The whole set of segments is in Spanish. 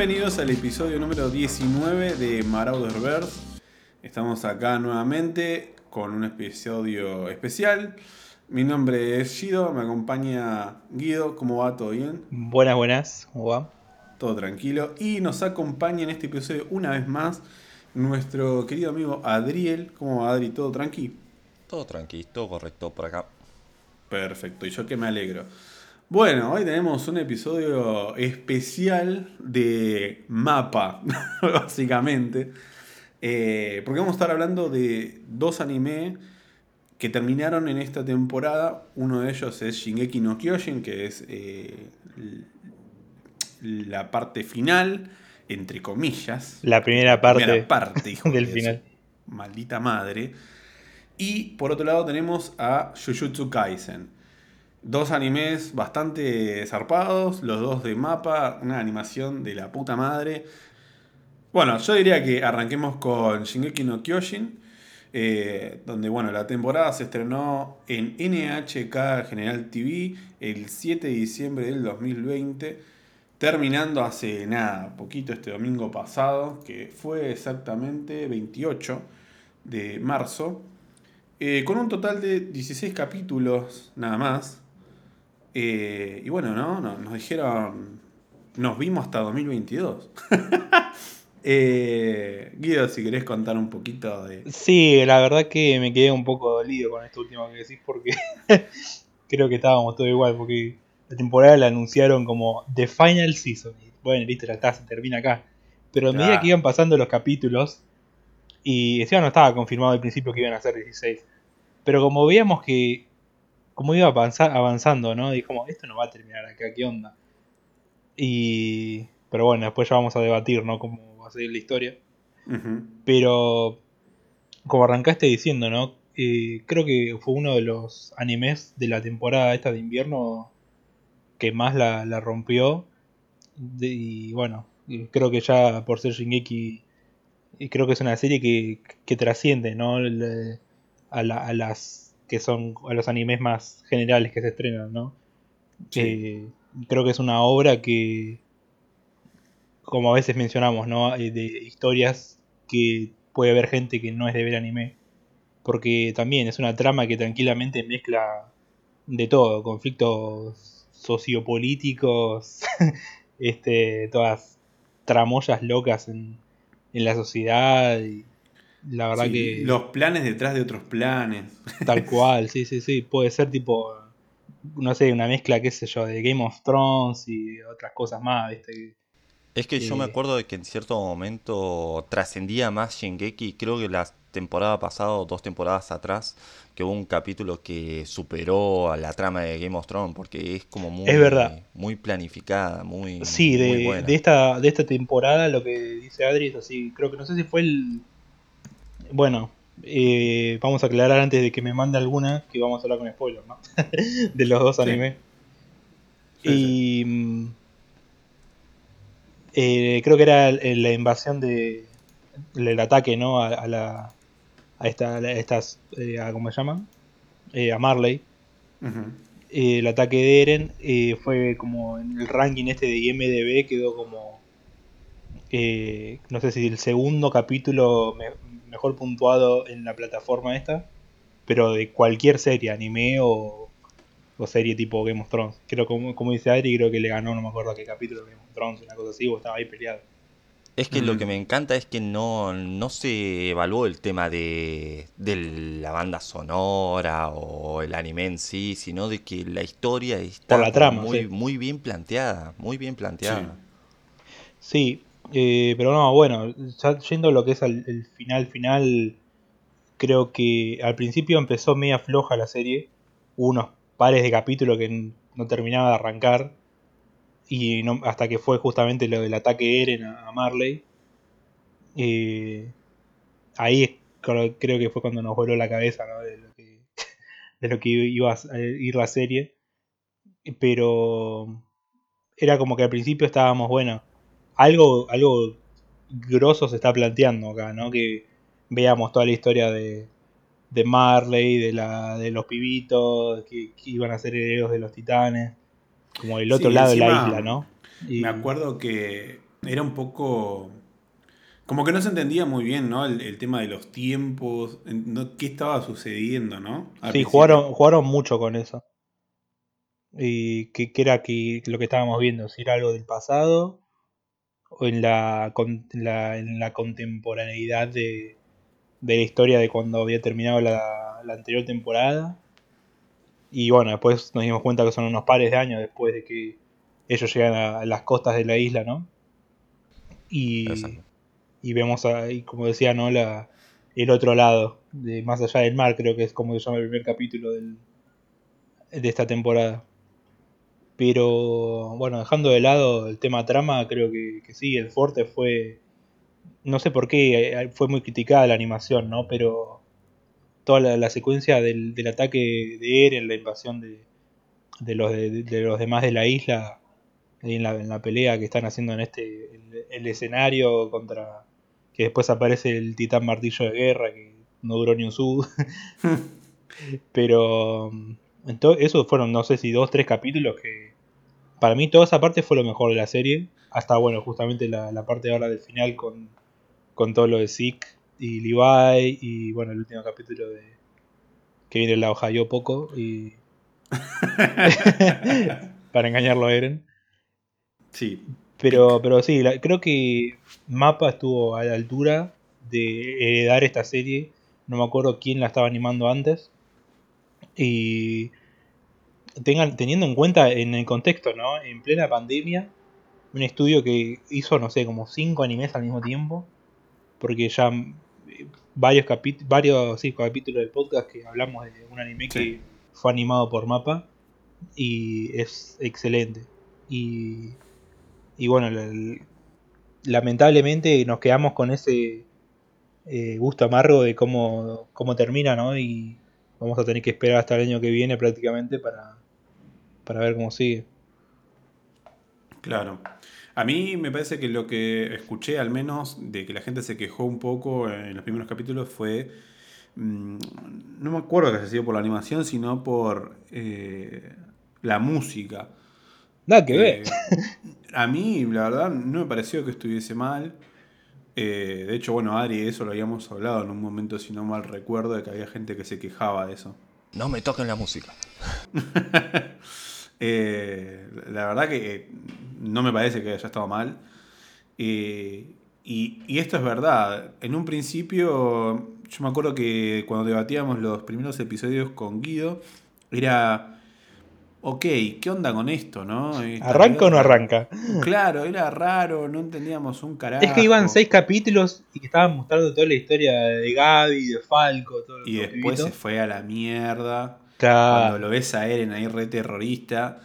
Bienvenidos al episodio número 19 de Marauderverse. Estamos acá nuevamente con un episodio especial. Mi nombre es Gido, me acompaña Guido. ¿Cómo va? ¿Todo bien? Buenas, buenas. ¿Cómo va? Todo tranquilo. Y nos acompaña en este episodio una vez más nuestro querido amigo Adriel. ¿Cómo va, Adri? ¿Todo tranqui? Todo tranquilo, todo correcto por acá. Perfecto, y yo que me alegro. Bueno, hoy tenemos un episodio especial de mapa, básicamente. Eh, porque vamos a estar hablando de dos anime que terminaron en esta temporada. Uno de ellos es Shingeki no Kyojin, que es eh, la parte final, entre comillas. La primera parte, primera parte hijo del de final. Maldita madre. Y por otro lado tenemos a Jujutsu Kaisen. Dos animes bastante zarpados, los dos de mapa, una animación de la puta madre. Bueno, yo diría que arranquemos con Shingeki no Kyojin, eh, donde bueno, la temporada se estrenó en NHK General TV el 7 de diciembre del 2020, terminando hace nada, poquito este domingo pasado, que fue exactamente 28 de marzo, eh, con un total de 16 capítulos nada más. Eh, y bueno, ¿no? No- Nos dijeron, nos vimos hasta 2022. Eh, Guido, si querés contar un poquito de... Sí, la verdad que me quedé un poco dolido con esto último que decís porque creo que estábamos todo igual porque la temporada la anunciaron como The Final Season. Y bueno, listo, ya está, se termina acá. Pero a medida Ah. que iban pasando los capítulos y encima no estaba confirmado al principio que iban a ser 16. Pero como veíamos que como iba avanza- avanzando, ¿no? Y como, esto no va a terminar acá, ¿qué onda? Y... Pero bueno, después ya vamos a debatir, ¿no? Cómo va a seguir la historia. Pero, como arrancaste diciendo, ¿no? Eh, creo que fue uno de los animes de la temporada esta de invierno que más la, la rompió. De- y bueno, creo que ya por ser Shingeki, creo que es una serie que, que trasciende, ¿no? A, la- a las que son a los animes más generales que se estrenan, ¿no? Sí. Eh, creo que es una obra que, como a veces mencionamos, ¿no? Eh, de historias que puede haber gente que no es de ver anime. Porque también es una trama que tranquilamente mezcla de todo, conflictos sociopolíticos, este, todas tramoyas locas en, en la sociedad. Y la verdad Sí, que Los planes detrás de otros planes. tal cual, sí, sí, sí. Puede ser tipo, no sé, una mezcla, qué sé yo, de Game of Thrones y otras cosas más, ¿viste? Es que yo me Eh. acuerdo de que en cierto momento trascendía más Shingeki, creo que la temporada pasada o dos temporadas atrás, que hubo un capítulo que superó a la trama de Game of Thrones, porque es como muy, Es verdad. muy planificada, muy, Sí, muy de, buena. de esta, de esta temporada lo que dice Adri es así, creo que no sé si fue el... Bueno, eh, vamos a aclarar antes de que me mande alguna, que vamos a hablar con spoilers, ¿no? de los dos Sí. animes. Sí, y mm, eh, creo que era la invasión de... el ataque, ¿no? A, a la... A, esta, a estas... eh, a- ¿Cómo se llaman? Eh, a Marley. Eh, el ataque de Eren eh, fue como en el ranking este de IMDB quedó como eh, no sé si el segundo capítulo me- mejor puntuado en la plataforma esta pero de cualquier serie anime o, o serie tipo Game of Thrones creo como, como dice Adri creo que le ganó no me acuerdo a qué capítulo de Game of Thrones una cosa así o estaba ahí peleado Es que lo Ujú. que me encanta es que no, no se evaluó el tema de, de la banda sonora o el anime en sí, sino de que la historia está la trama, muy, sí. muy bien planteada, muy bien planteada. Sí, eh, pero no, bueno, ya yendo a lo que es el final final, creo que al principio empezó media floja la serie, hubo unos pares de capítulos que no terminaba de arrancar, y no, hasta que fue justamente lo del ataque de Eren a, Marley. Eh, ahí creo, que fue cuando nos voló la cabeza de, lo que, de lo que iba a ir la serie. Pero era como que al principio estábamos, bueno, algo, algo grosso se está planteando acá, ¿no? Que veamos toda la historia de, de Marley, de la de los pibitos, que, que iban a ser herederos de los titanes, como el otro Sí, lado de la isla, ¿no? Y- Me acuerdo que era un poco... Como que no se entendía muy bien, ¿no? El, el tema de los tiempos, no- qué estaba sucediendo, ¿no? Al Sí, principio. jugaron, jugaron mucho con eso. Y que, que era que lo que estábamos viendo, si era algo del pasado en la, con- en la, en la contemporaneidad de, de la historia de cuando había terminado la, la anterior temporada. Y bueno, después nos dimos cuenta que son unos pares de años después de que ellos llegan a, a las costas de la isla, ¿no? Y, Exacto. y vemos ahí, como decía, ¿no? La, el otro lado, de más allá del mar, creo que es como se llama el primer capítulo del, de esta temporada. Pero bueno, dejando de lado el tema trama, creo que, que sí, el fuerte fue. No sé por qué eh, fue muy criticada la animación, ¿no? Pero toda la, la secuencia del, del ataque de Eren, la invasión de, de los, de, de los demás de la isla, en la, en la pelea que están haciendo en este el, el escenario contra. que después aparece el titán martillo de guerra, que no duró ni un sub. Pero entonces, esos fueron, no sé si dos, tres capítulos que para mí toda esa parte fue lo mejor de la serie. Hasta, bueno, justamente la, la parte ahora del final con, con todo lo de Zeke y Levi y, bueno, el último capítulo de que viene la Ohio poco y para engañarlo a Eren. Sí, Pero, pero sí, la- creo que Mapa estuvo a la altura de heredar esta serie. No me acuerdo quién la estaba animando antes. Y tengan, teniendo en cuenta en el contexto, ¿no? En plena pandemia, un estudio que hizo, no sé, como cinco animes al mismo tiempo. Porque ya eh, varios, varios sí, capítulos del podcast que hablamos de un anime que fue animado por Mapa. Y es excelente. Y, y bueno, el- lamentablemente nos quedamos con ese eh, gusto amargo de cómo, cómo termina, ¿no? Y vamos a tener que esperar hasta el año que viene prácticamente para, para ver cómo sigue. Claro. A mí me parece que lo que escuché, al menos, de que la gente se quejó un poco en los primeros capítulos fue. mm, no me acuerdo que haya sido por la animación, sino por eh, la música. Nada que ver. Eh, a mí, la verdad, no me pareció que estuviese mal. Eh, de hecho, bueno, Adri, eso lo habíamos hablado en un momento, si no mal recuerdo, de que había gente que se quejaba de eso. No me toquen la música. Eh, la verdad que eh, no me parece que haya estado mal. Eh, y, y esto es verdad. En un principio, yo me acuerdo que cuando debatíamos los primeros episodios con Guido, era. Ok, ¿qué onda con esto, no? Esta ¿Arranca o no arranca? Claro, era raro, no entendíamos un carajo. Es que iban seis capítulos y que estaban mostrando toda la historia de Gaby, de Falco, todo Y después se fue a la mierda. Claro. Cuando lo ves a Eren ahí re terrorista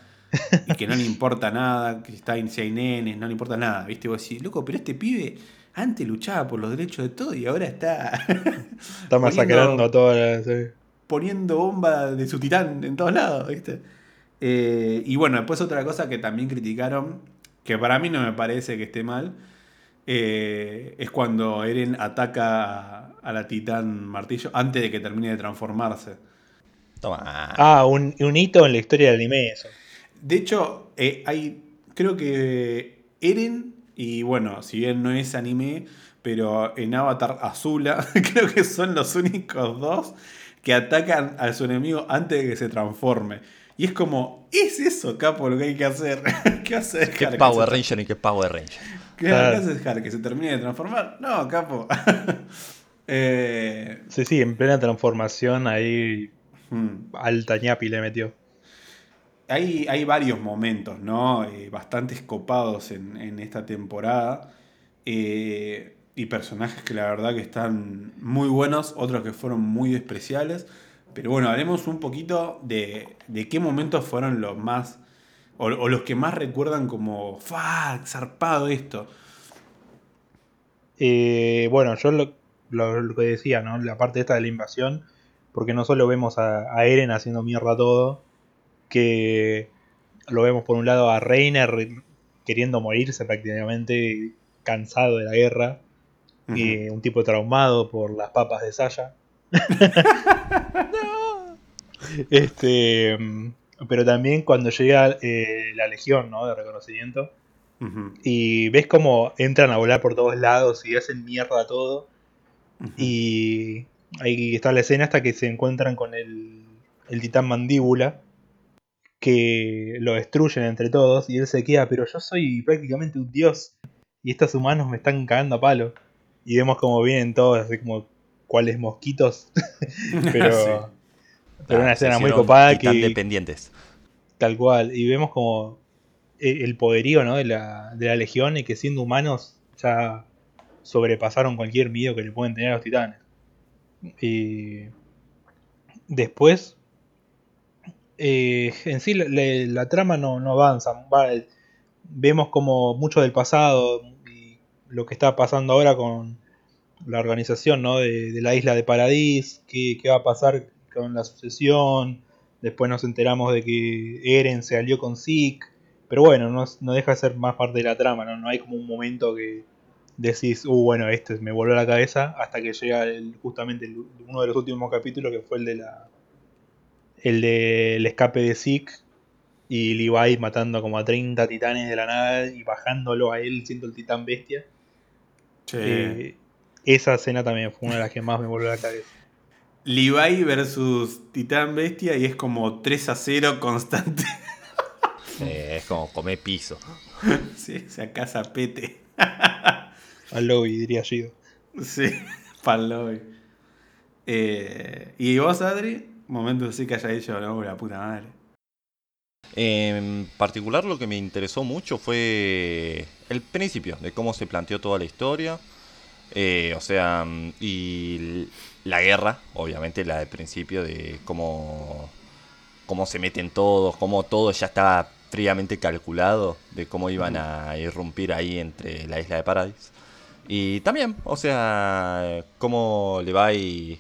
y que no le importa nada, que está en si hay nenes, no le importa nada, ¿viste? Vos decís, loco, pero este pibe antes luchaba por los derechos de todo y ahora está Está masacrando a todas las. sí. poniendo bomba de su titán en todos lados, ¿viste? Eh, y bueno, después otra cosa que también criticaron, que para mí no me parece que esté mal, eh, es cuando Eren ataca a, la titán martillo antes de que termine de transformarse. Toma. Ah, un, un hito en la historia del anime, eso. De hecho, eh, hay. Creo que Eren, y bueno, si bien no es anime, pero en Avatar Azula, creo que son los únicos dos que atacan a su enemigo antes de que se transforme. Y es como, ¿es eso, capo, lo que hay que hacer? ¿Qué hace ¿Qué dejar Power que se, Ranger y qué Power Ranger? ¿Qué, Claro. qué hace dejar que se termine de transformar? No, capo. eh, Sí, sí, en plena transformación ahí hmm. alta ñapi le metió. Hay, hay varios momentos, ¿no? Eh, bastante copados en, en esta temporada. Eh, y personajes que la verdad que están muy buenos, otros que fueron muy especiales. Pero bueno, hablemos un poquito de, de qué momentos fueron los más. O, o los que más recuerdan como. ¡Fa! Zarpado esto. Eh, bueno, yo lo, lo- lo que decía, ¿no? La parte esta de la invasión, porque no solo vemos a, a Eren haciendo mierda todo, que lo vemos por un lado a Reiner queriendo morirse prácticamente, cansado de la guerra, y un tipo traumado por las papas de Saya. Este, pero también cuando llega eh, la legión, ¿no? De reconocimiento, Y ves cómo entran a volar por todos lados y hacen mierda todo. Y ahí está la escena hasta que se encuentran con el, el titán mandíbula. Que lo destruyen entre todos. Y él se queda, pero yo soy prácticamente un dios. Y estos humanos me están cagando a palo. Y vemos como vienen todos, así como cuales mosquitos. pero, Sí. pero una Ah, escena muy copada que, dependientes. Tal cual. Y vemos como e- el poderío ¿no? de, la, de la legión y que siendo humanos ya sobrepasaron cualquier miedo que le pueden tener a los titanes. Y después, eh, en sí la, la- la trama no, no avanza. Va, vemos como mucho del pasado y lo que está pasando ahora con la organización ¿no? de, de la isla de Paradis, qué, qué va a pasar con la sucesión. Después nos enteramos de que Eren se alió con Zeke. Pero bueno, no, no deja de ser más parte de la trama, ¿no? No hay como un momento que decís, uh, bueno, este me volvió a la cabeza hasta que llega el- justamente el- uno de los últimos capítulos que fue el de la. El del escape de Zeke y Levi matando como a 30 titanes de la nada y bajándolo a él siendo el titán bestia. Eh, esa escena también fue una de las que más me volvió a la cabeza. Levi versus Titán Bestia y es como 3 a 0 constante. Eh, es como comer piso. sí, se casa pete. Al lobby, diría Gido. Sí, paloy. Eh, ¿Y vos, Adri? Momentos así que haya dicho, no, la puta madre. En particular lo que me interesó mucho fue el principio, de cómo se planteó toda la historia. Eh, o sea, y la guerra, obviamente la del principio, de cómo, cómo se meten todos, cómo todo ya estaba fríamente calculado, de cómo iban a irrumpir ahí entre la isla de Paradise. Y también, o sea, cómo le va y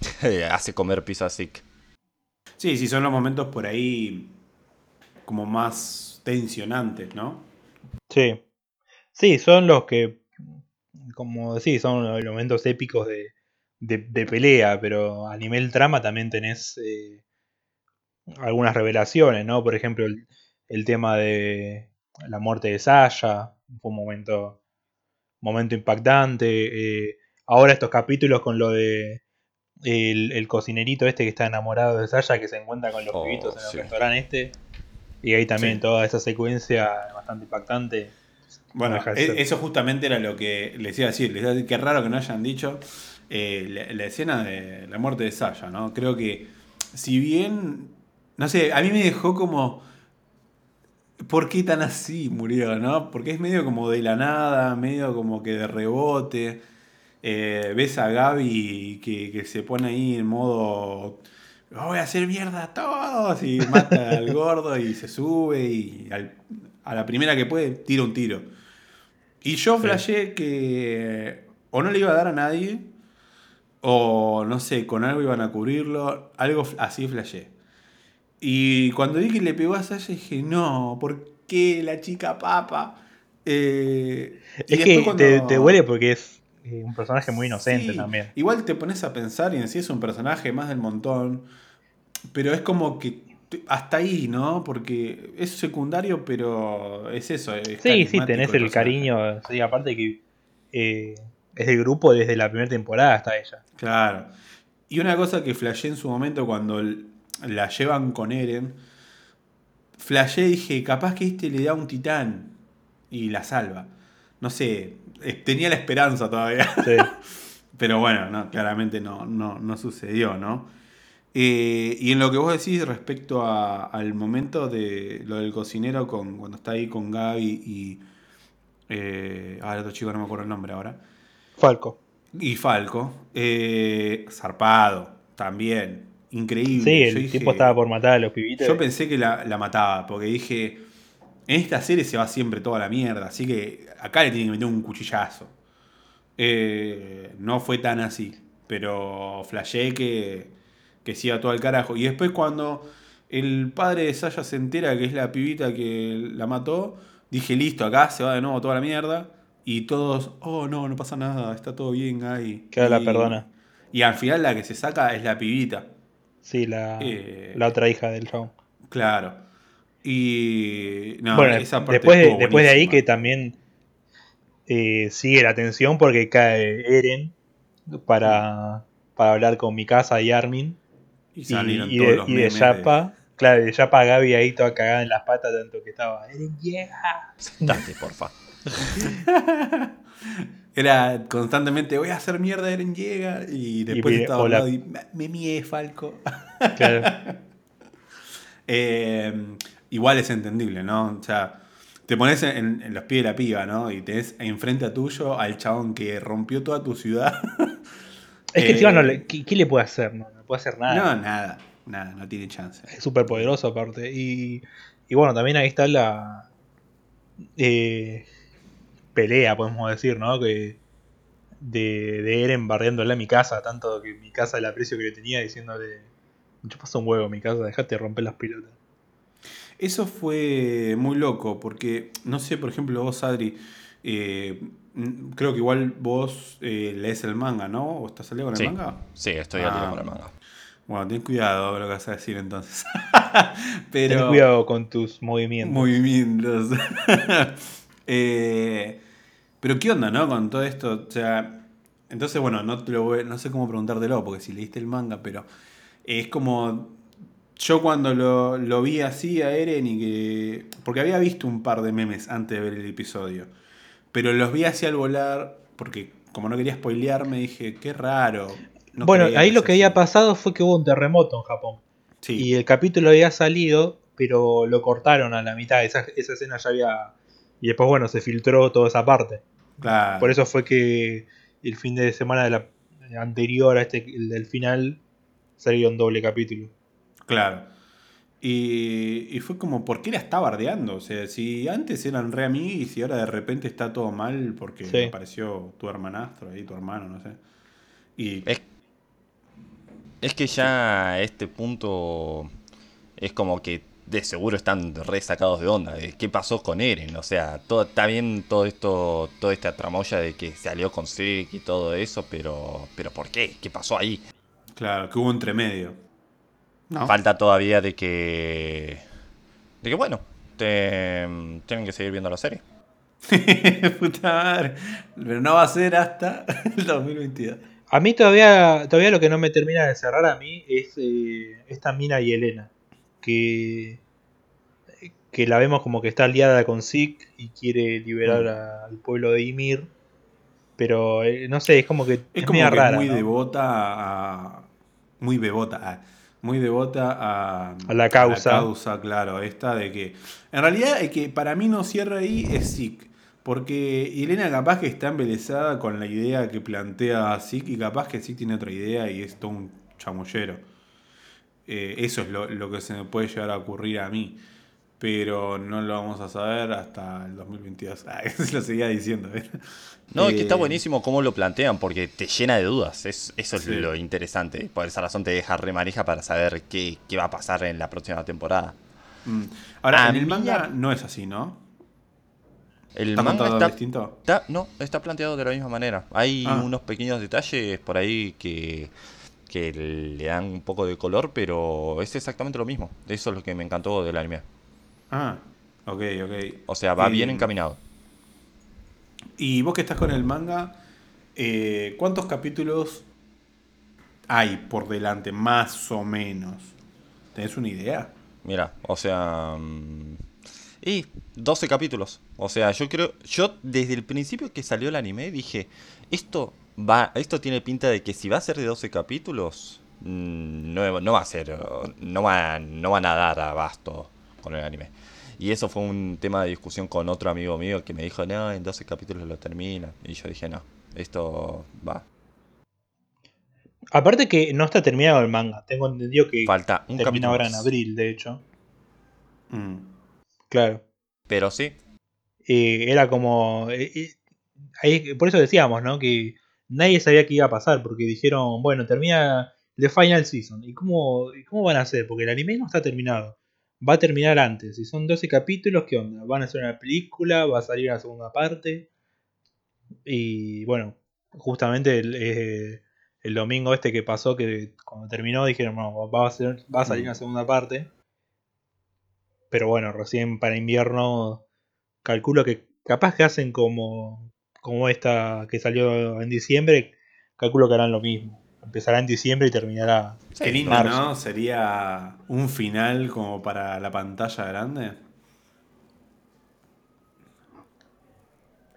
hace comer pizza a Zeke. Sí, sí, son los momentos por ahí como más tensionantes, ¿no? Sí. Sí, son los que, como decís, son los momentos épicos de, de, de pelea, pero a nivel trama también tenés eh, algunas revelaciones, ¿no? Por ejemplo, el, el tema de la muerte de Sasha, fue un momento, momento impactante. eh, ahora estos capítulos con lo de el, el cocinerito este que está enamorado de Sasha, que se encuentra con los Oh, pibitos en el sí. restaurante este. Y ahí también Sí. toda esa secuencia bastante impactante. Bueno, No deja de e- eso justamente era lo que les iba a decir. Les iba a decir que raro que no hayan dicho eh, la, la escena de la muerte de Sasha, ¿no? Creo que, si bien, no sé, a mí me dejó como, ¿por qué tan así murió, no? Porque es medio como de la nada, medio como que de rebote. Eh, ves a Gaby que, que se pone ahí en modo, voy a hacer mierda a todos, y mata al gordo y se sube y al- a la primera que puede tira un tiro. Y yo Sí. flashé que o no le iba a dar a nadie, o no sé, con algo iban a cubrirlo, algo así flashé. Y cuando vi que le pegó a Sasha dije, no, ¿por qué la chica papa? Eh, Es que cuando- te, te duele porque es eh, un personaje muy inocente Sí, también. Igual te pones a pensar y en sí es un personaje más del montón, pero es como que hasta ahí, ¿no? Porque es secundario, pero es eso. es Sí, sí, tenés el cariño. Sí, aparte que eh, es del grupo desde la primera temporada hasta ella. Claro. Y una cosa que flashé en su momento cuando la llevan con Eren, flashé y dije, capaz que este le da un titán y la salva. No sé, eh, tenía la esperanza todavía. Sí. Pero bueno, no, claramente no, no, no sucedió, ¿no? Eh, y en lo que vos decís respecto a- al momento de lo del cocinero con, cuando está ahí con Gaby y... Eh, ah, el otro chico no me acuerdo el nombre ahora. Falco. Y Falco, eh, zarpado, también, increíble. Sí, el Yo dije- tipo estaba por matar a los pibitos. Yo pensé que la, la mataba, porque dije, en esta serie se va siempre toda la mierda, así que acá le tienen que meter un cuchillazo. Eh, no fue tan así, pero flashé que, que se iba todo al carajo. Y después cuando el padre de Sasha se entera que es la pibita que la mató, dije, listo, acá se va de nuevo toda la mierda. Y todos, oh no, no pasa nada, está todo bien ahí. Que la perdona. Y al final la que se saca es la pibita. Sí, la, Eh, la otra hija del chabón. Claro. Y. No, bueno, esa parte después, de, después de ahí que también eh, sigue la tensión porque cae Eren para, para hablar con Mikasa y Armin. Y Y, salieron y todos de, los y de memes Yappa, claro, de Yappa a Gaby ahí toda cagada en las patas, tanto que estaba. Eren llega. Date, porfa. Era constantemente, voy a hacer mierda, Eren llega. Y después estaba "Hola". hablando y me, me mié, Falco. Claro. Eh, igual es entendible, ¿no? O sea, te pones en, en los pies de la piba, ¿no? Y tenés enfrente a tuyo al chabón que rompió toda tu ciudad. Es que Eh, encima no le, ¿qué, qué le puede hacer? No, no puede hacer nada. No, nada, nada, no tiene chance. Es súper poderoso aparte. Y, y bueno, también ahí está la eh, pelea, podemos decir, ¿no? Que de, de Eren barriéndole a mi casa, tanto que mi casa el aprecio que le tenía diciéndole, yo paso un huevo mi casa, dejate de romper las pelotas. Eso fue muy loco, porque, no sé, por ejemplo, vos, Adri, eh, creo que igual vos eh, lees el manga, ¿no? ¿O estás salido con el Sí. manga? Sí, estoy al día Ah. con el manga. Bueno, ten cuidado lo que vas a decir entonces. Pero... Ten cuidado con tus movimientos. movimientos. Eh, pero qué onda, ¿no? Con todo esto. O sea, entonces, bueno, no te lo voy- no sé cómo preguntártelo, porque si leíste el manga, pero es como. Yo cuando lo, lo vi así a Eren y que. Porque había visto un par de memes antes de ver el episodio. Pero los vi así al volar, porque como no quería spoilearme, dije, qué raro. No bueno, ahí lo que había así". pasado fue que hubo un terremoto en Japón. Sí, Y el capítulo había salido, pero lo cortaron a la mitad. Esa, esa escena ya había. Y después, bueno, se filtró toda esa parte. claro. Por eso fue que el fin de semana de la anterior a este, el del final, salieron doble capítulo. Claro. Y, y fue como, ¿por qué la está bardeando? O sea, si antes eran re amigos y ahora de repente está todo mal porque Sí. apareció tu hermanastro ahí, tu hermano, no sé. Y Es, es que ya a este punto es como que de seguro están re sacados de onda. de ¿Qué pasó con Eren? O sea, todo, está bien todo esto, toda esta tramoya de que se alió con Zeke y todo eso, pero, pero ¿por qué? ¿Qué pasó ahí? claro, que hubo entre medio. ¿No? Falta todavía de que. De que bueno, te- tienen que seguir viendo la serie. Puta madre. Pero no va a ser hasta el 2022. A mí todavía, todavía lo que no me termina de cerrar a mí es eh, esta Mina y Elena. Que, que la vemos como que está aliada con Zeke y quiere liberar Mm. a- al pueblo de Ymir. Pero eh, no sé, es como que Es es como que rara. muy ¿no? devota a. Muy devota a. Muy devota a, A la causa. causa, claro, esta de que. En realidad, el que para mí no cierra ahí es Zeke. Porque Elena capaz que está embelesada con la idea que plantea Zeke y capaz que Zeke tiene otra idea y es todo un chamullero. Eh, eso es lo, lo que se me puede llegar a ocurrir a mí. Pero no lo vamos a saber hasta el 2022. Ah, eso lo seguía diciendo. ¿eh? No, es que está Eh, buenísimo cómo lo plantean, porque te llena de dudas. Es, eso es Sí. lo interesante. Por esa razón te deja remaneja para saber qué, qué va a pasar en la próxima temporada. Mm. Ahora, A en el manga a- no es así, ¿no? El ¿Está manga está, distinto? está- no, está planteado de la misma manera. Hay Ah. unos pequeños detalles por ahí que, que le dan un poco de color, pero es exactamente lo mismo. Eso es lo que me encantó del anime. Ah, ok, ok. O sea, va Eh, bien encaminado. Y vos que estás con el manga, eh, ¿cuántos capítulos hay por delante, más o menos? ¿Tenés una idea? Mira, o sea... mm, Y 12 capítulos. O sea, yo creo... Yo desde el principio que salió el anime dije, esto va esto tiene pinta de que si va a ser de 12 capítulos, mm, no, no va a ser... No, va, no van a dar abasto con el anime. Y eso fue un tema de discusión con otro amigo mío que me dijo, no, en 12 capítulos lo termina. Y yo dije, no, esto va. Aparte que no está terminado el manga. Tengo entendido que Falta un termina capítulo ahora en abril, de hecho. Mm. Claro. Pero sí, Eh, era como. eh, ahí- por eso decíamos, ¿no? Que nadie sabía qué iba a pasar. Porque dijeron, bueno, termina The Final Season. ¿Y cómo, y cómo van a hacer? Porque el anime no está terminado. Va a terminar antes. Si son 12 capítulos, ¿qué onda? ¿Van a hacer una película? ¿Va a salir una segunda parte? Y bueno, justamente el, eh, el domingo este que pasó, que cuando terminó dijeron, no, va a, ser- va a salir Mm. una segunda parte. Pero bueno, recién para invierno calculo que capaz que hacen como, como esta que salió en diciembre, calculo que harán lo mismo. Empezará en diciembre y terminará. Qué lindo, marzo. ¿no? Sería un final como para la pantalla grande.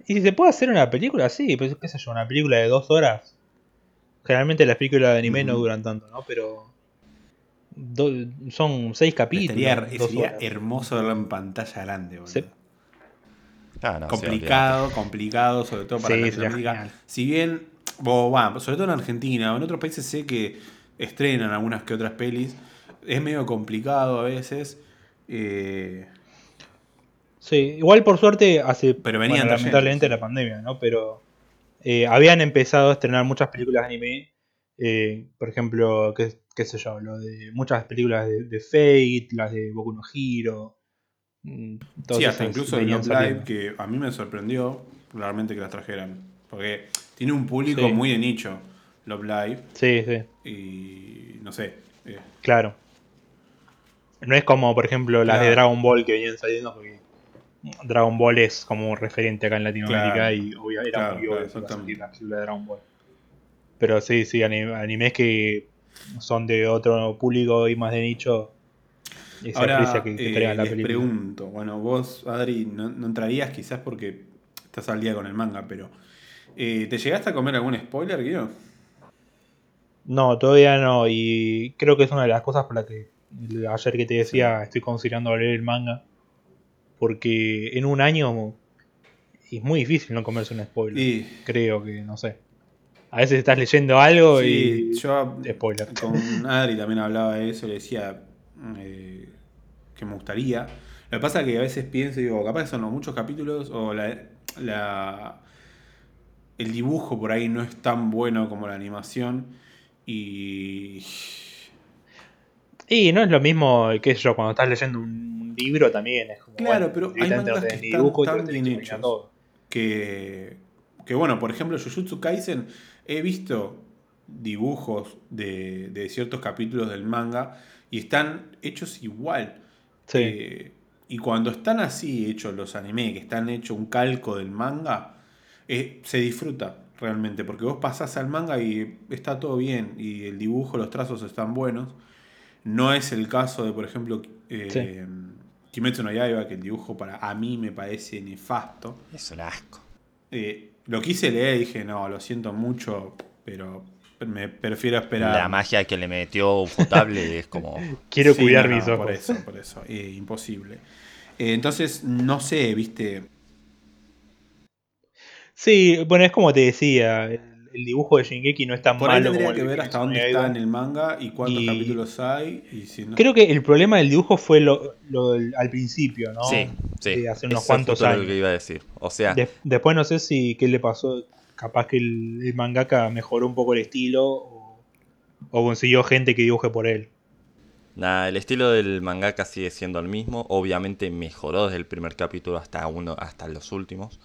Y si se puede hacer una película, sí, pues qué sé yo, una película de dos horas. Generalmente las películas de anime no duran tanto, ¿no? Pero do- son seis capítulos. Sería, dos sería horas. hermoso verlo en pantalla grande, boludo. Sí. Ah, no, sí, complicado, complicado, sobre todo para Sí, sería Latinoamérica. Si bien, bo- bueno, sobre todo en Argentina o en otros países sé que estrenan algunas que otras pelis, es medio complicado a veces. eh, Sí, igual por suerte hace Pero venían bueno, lamentablemente sí. la pandemia, ¿no? Pero eh, habían empezado a estrenar muchas películas de anime. eh, por ejemplo, qué, qué sé yo, lo de muchas películas de, de Fate, las de Boku no Hero. mm, todas sí, hasta incluso venían Love Live, que a mí me sorprendió realmente que las trajeran. Porque tiene un público Sí. muy de nicho, Love Live, Sí, sí, y no sé. eh, claro. No es como, por ejemplo, las de. Dragon Ball que venían saliendo, porque Dragon Ball es como un referente acá en Latinoamérica Claro. y obvio, era Claro, muy claro, obvio que iba a exactamente. salir la película de Dragon Ball. Pero sí, sí, ani- animes que son de otro público y más de nicho. Esa Ahora que, que eh, la les película. pregunto, bueno, vos, Adri, no, no entrarías quizás porque estás al día con el manga, pero eh, ¿te llegaste a comer algún spoiler, Guido? No, todavía no. Y creo que es una de las cosas por las que ayer que te decía estoy considerando leer el manga. Porque en un año es muy difícil no comerse un spoiler. Creo que, no sé. A veces estás leyendo algo sí, y. yo Spoiler. con Adri también hablaba de eso, le decía eh, que me gustaría. Lo que pasa es que a veces pienso y digo, capaz que son los muchos capítulos o la, la- el dibujo por ahí no es tan bueno como la animación y Y no es lo mismo, qué sé yo, cuando estás leyendo un libro también es como. Claro, bueno, pero hay mangas que están tan bien que hechos. que, que bueno, por ejemplo, Jujutsu Kaisen, he visto dibujos de, de ciertos capítulos del manga y están hechos igual. Sí. Eh, y cuando están así hechos los anime, que están hechos un calco del manga, eh, se disfruta realmente, porque vos pasás al manga y está todo bien, y el dibujo, los trazos están buenos. No es el caso de, por ejemplo, eh, Kimetsu no Yaiba, que el dibujo para a mí me parece nefasto. Es un asco. Eh, lo quise leer y dije, no, lo siento mucho, pero me prefiero esperar. La magia que le metió Ufotable es como. Quiero Sí, cuidar no, mis ojos. Por eso, por eso, eh, imposible. Eh, entonces, no sé, viste. Sí, bueno, es como te decía, el, dibujo de Shingeki no es tan Por ahí malo tendría como que el ver hasta dónde está en el manga y cuántos Y- capítulos hay. Y si no... Creo que el problema del dibujo fue lo, lo del- al principio, ¿no? Sí, sí. De hace unos Eso cuantos justo lo años. que iba a decir. O sea, De- después no sé si qué le pasó. Capaz que el, el mangaka mejoró un poco el estilo o, o consiguió gente que dibuje por él. nada, el estilo del mangaka sigue siendo el mismo. Obviamente mejoró desde el primer capítulo hasta uno, hasta los últimos.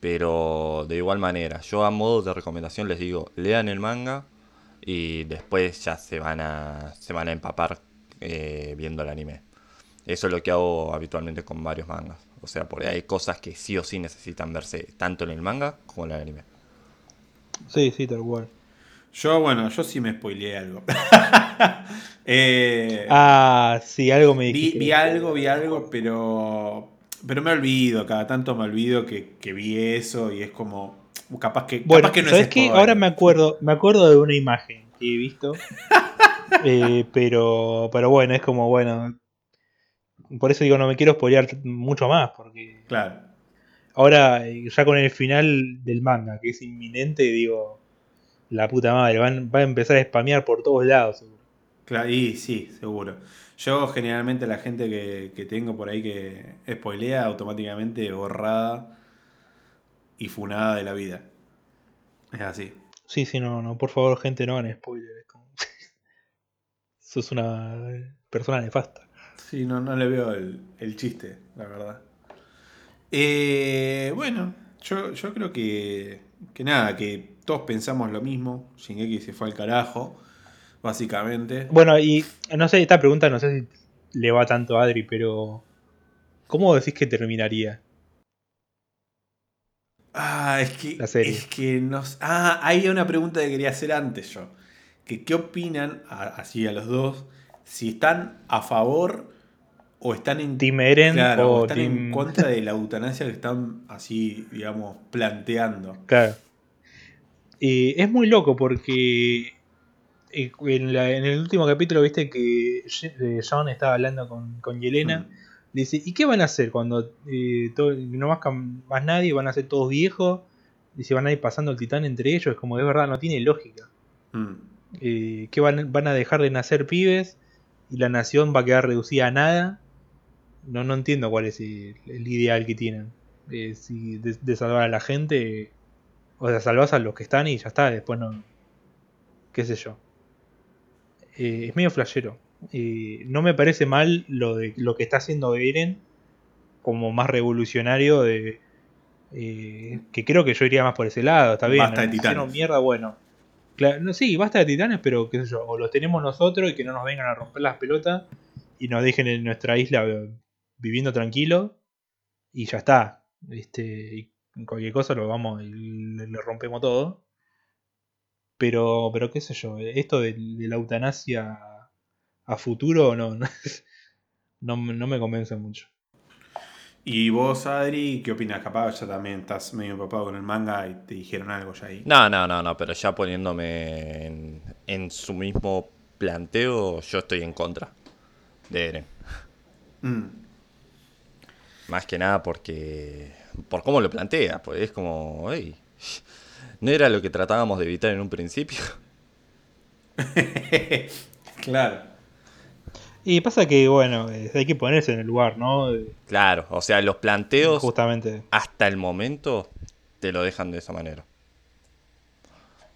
Pero de igual manera, yo a modo de recomendación les digo, lean el manga y después ya se van a, se van a empapar eh, viendo el anime. Eso es lo que hago habitualmente con varios mangas. O sea, por ahí hay cosas que sí o sí necesitan verse tanto en el manga como en el anime. Sí, sí, tal cual. Yo, bueno, yo sí me spoileé algo. Eh, Ah, sí, algo me vi, dijiste. vi algo, vi algo, pero. Pero me olvido, cada tanto me olvido que, que vi eso y es como. Capaz que, Bueno, capaz que no ¿sabes es spoiler. Ahora me acuerdo, me acuerdo de una imagen que he visto. Eh, pero, pero bueno, es como, bueno. Por eso digo, no me quiero spoilear mucho más, porque Claro. ahora, eh, ya con el final del manga, que es inminente, digo, la puta madre, van, va a empezar a spamear por todos lados. seguro. Claro, y sí, seguro. Yo generalmente la gente que, que tengo por ahí que spoilea automáticamente borrada y funada de la vida. Es así. Sí, sí, no, no, por favor, gente, no hagan spoilers. es como- Sos una persona nefasta. Sí, no, no le veo el, el chiste, la verdad. Eh, bueno, yo, yo creo que, que nada, que todos pensamos lo mismo. Shingeki se fue al carajo, básicamente. Bueno, y no sé, esta pregunta no sé si le va tanto a Adri, pero ¿Cómo decís que terminaría? Ah, es que. La serie. Es que nos. Ah, hay una pregunta que quería hacer antes yo. Que, ¿Qué opinan, así a los dos, si están a favor o están en, ¿Team Eren claro, o o están Team.? en contra de la eutanasia que están así, digamos, planteando? Claro. Eh, es muy loco porque en, la- en el último capítulo viste que Je- eh, John estaba hablando con, con Yelena. Mm. Dice, ¿y qué van a hacer cuando eh, todo- no más, más nadie? ¿Van a ser todos viejos? Dice, van a ir pasando el titán entre ellos. Es como, es verdad, no tiene lógica. Mm. Eh, que van, van a dejar de nacer pibes y la nación va a quedar reducida a nada. No, no entiendo cuál es el, el ideal que tienen. Eh, si de, de salvar a la gente, o sea, salvás a los que están y ya está, después no. qué sé yo. Eh, es medio flashero. Eh, no me parece mal lo de lo que está haciendo Eren como más revolucionario de eh, que creo que yo iría más por ese lado, está bien. Basta de titanes. mierda, bueno. Claro, no, sí, basta de titanes, pero qué sé yo, o los tenemos nosotros y que no nos vengan a romper las pelotas y nos dejen en nuestra isla eh, viviendo tranquilo y ya está. Este, y cualquier cosa lo vamos y le rompemos todo. Pero, pero qué sé yo, esto de, de la eutanasia a futuro no, no, no, me- no me convence mucho. Y vos, Adri, ¿qué opinas? Capaz ya también estás medio empapado con el manga y te dijeron algo ya ahí. No, no, no, no, pero ya poniéndome en, en su mismo planteo, yo estoy en contra de Eren. Mm. Más que nada porque. por cómo lo plantea, pues es como. "Ey, ¿No era lo que tratábamos de evitar en un principio? claro. Y pasa que, bueno, eh, hay que ponerse en el lugar, ¿no? Claro, o sea, los planteos Justamente. hasta el momento te lo dejan de esa manera.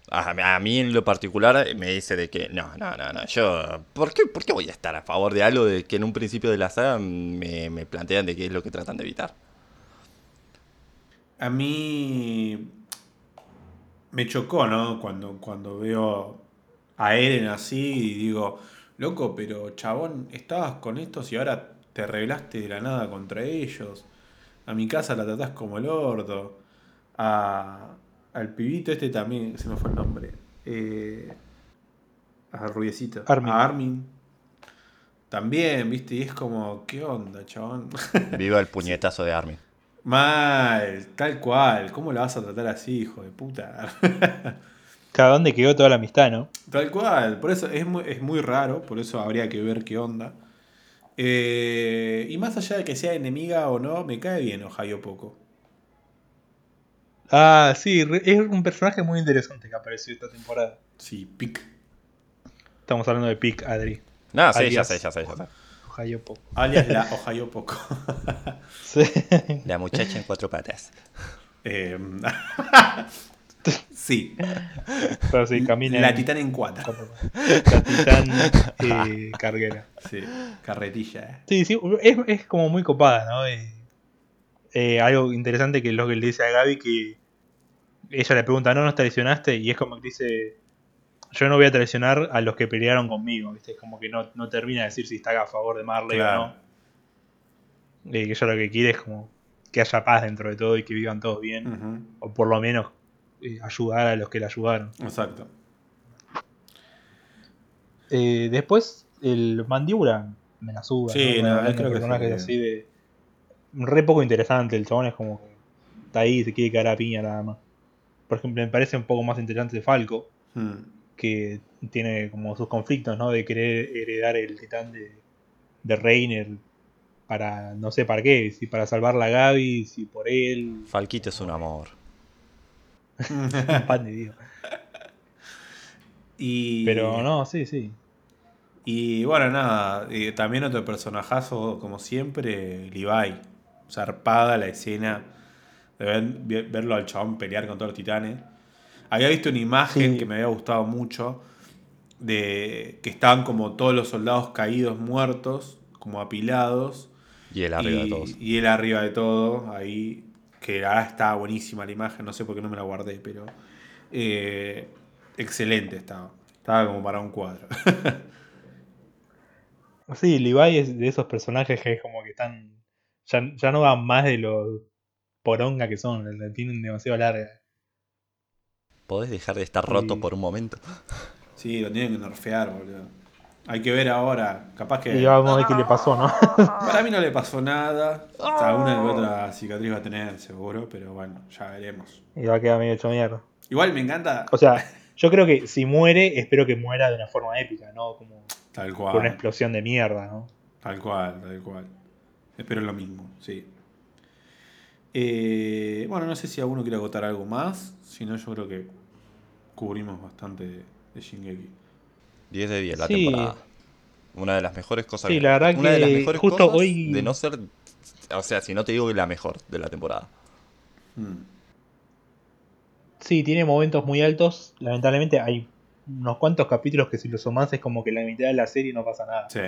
A, a mí en lo particular me dice de que no, no, no, no, yo, ¿por qué, por qué voy a estar a favor de algo de que en un principio de la saga me, me plantean de qué es lo que tratan de evitar? A mí me chocó, ¿no? Cuando, cuando veo a Eren así y digo, loco, pero chabón, estabas con estos y ahora te rebelaste de la nada contra ellos. A mi casa la tratás como el orto. A, al pibito este también, se me fue el nombre. Eh, a Rubiecito. Armin. A Armin. También, viste, y es como, ¿qué onda, chabón? Viva el puñetazo de Armin. Mal, tal cual. ¿Cómo la vas a tratar así, hijo de puta? Cada dónde quedó toda la amistad, ¿no? tal cual. Por eso es muy, es muy raro, por eso habría que ver qué onda. Eh, y más allá de que sea enemiga o no, me cae bien Ohio poco. Ah, sí, es un personaje muy interesante que apareció esta temporada. Sí, pic. Estamos hablando de Pick, Adri. No, sí, ya sé, ya sé, ya sé. Ohio. Alias la Ohio poco. Sí. La muchacha en cuatro patas. Eh, sí, Pero sí, camina. la en- titán en cuatro. La titán eh, carguera. Sí, carretilla. eh. Sí, sí, es, es como muy copada, ¿no? Eh, eh, algo interesante que es lo que le dice a Gaby que ella le pregunta, ¿no nos traicionaste? Y es como que dice, yo no voy a traicionar a los que pelearon conmigo, ¿viste? Es como que no, no termina de decir si está a favor de Marley Claro. o no. Eh, que ella lo que quiere es como que haya paz dentro de todo y que vivan todos bien. O por lo menos eh, ayudar a los que la ayudaron. Exacto. Eh, después, el mandíbula me la suba. Sí, ¿no? no, Me- creo que personaje sí. así de. Re poco interesante. El chabón es como que está ahí y se quiere caer a piña nada más. Por ejemplo, me parece un poco más interesante Falco, Mm. Que tiene como sus conflictos, ¿no? De querer heredar el titán de, de Reiner para no sé para qué, si para salvar a Gaby, si por él. Falquito es un amor. pan de Dios. y, Pero no, sí, sí. Y bueno, nada, eh, también otro personajazo, como siempre, Levi. Zarpada la escena de ver- ver- verlo al chabón pelear con todos los titanes. Había visto una imagen Sí. que me había gustado mucho, de que estaban como todos los soldados caídos, muertos, como apilados. Y él arriba de todos. y él arriba de todo, ahí, que ahora estaba buenísima la imagen, no sé por qué no me la guardé, pero eh, excelente estaba. Estaba como para un cuadro. Sí, Levi es de esos personajes que es como que están Ya, ya no van más de lo poronga que son, la tienen demasiado larga. ¿Podés dejar de estar roto Sí. por un momento? Sí, lo tienen que nerfear, boludo. Hay que ver ahora. Capaz que. Y vamos a ver qué le pasó, ¿no? Para mí no le pasó nada. O sea, una otra cicatriz va a tener, seguro. Pero bueno, ya veremos. y va a quedar medio hecho mierda. Igual me encanta. O sea, yo creo que si muere, espero que muera de una forma épica, ¿no? Como Tal con una cual. explosión de mierda, ¿no? Tal cual, tal cual. Espero lo mismo, sí. Eh, bueno, no sé si alguno quiere agotar algo más. Si no, yo creo que cubrimos bastante de, de Shingeki. 10 de 10 la Sí. temporada. Una de las mejores cosas. Sí, la verdad una de las que mejores justo cosas hoy- de no ser. O sea, si no te digo que la mejor de la temporada. Mm. Sí, tiene momentos muy altos. Lamentablemente hay unos cuantos capítulos que si los sumás es como que la mitad de la serie no pasa nada. Sí.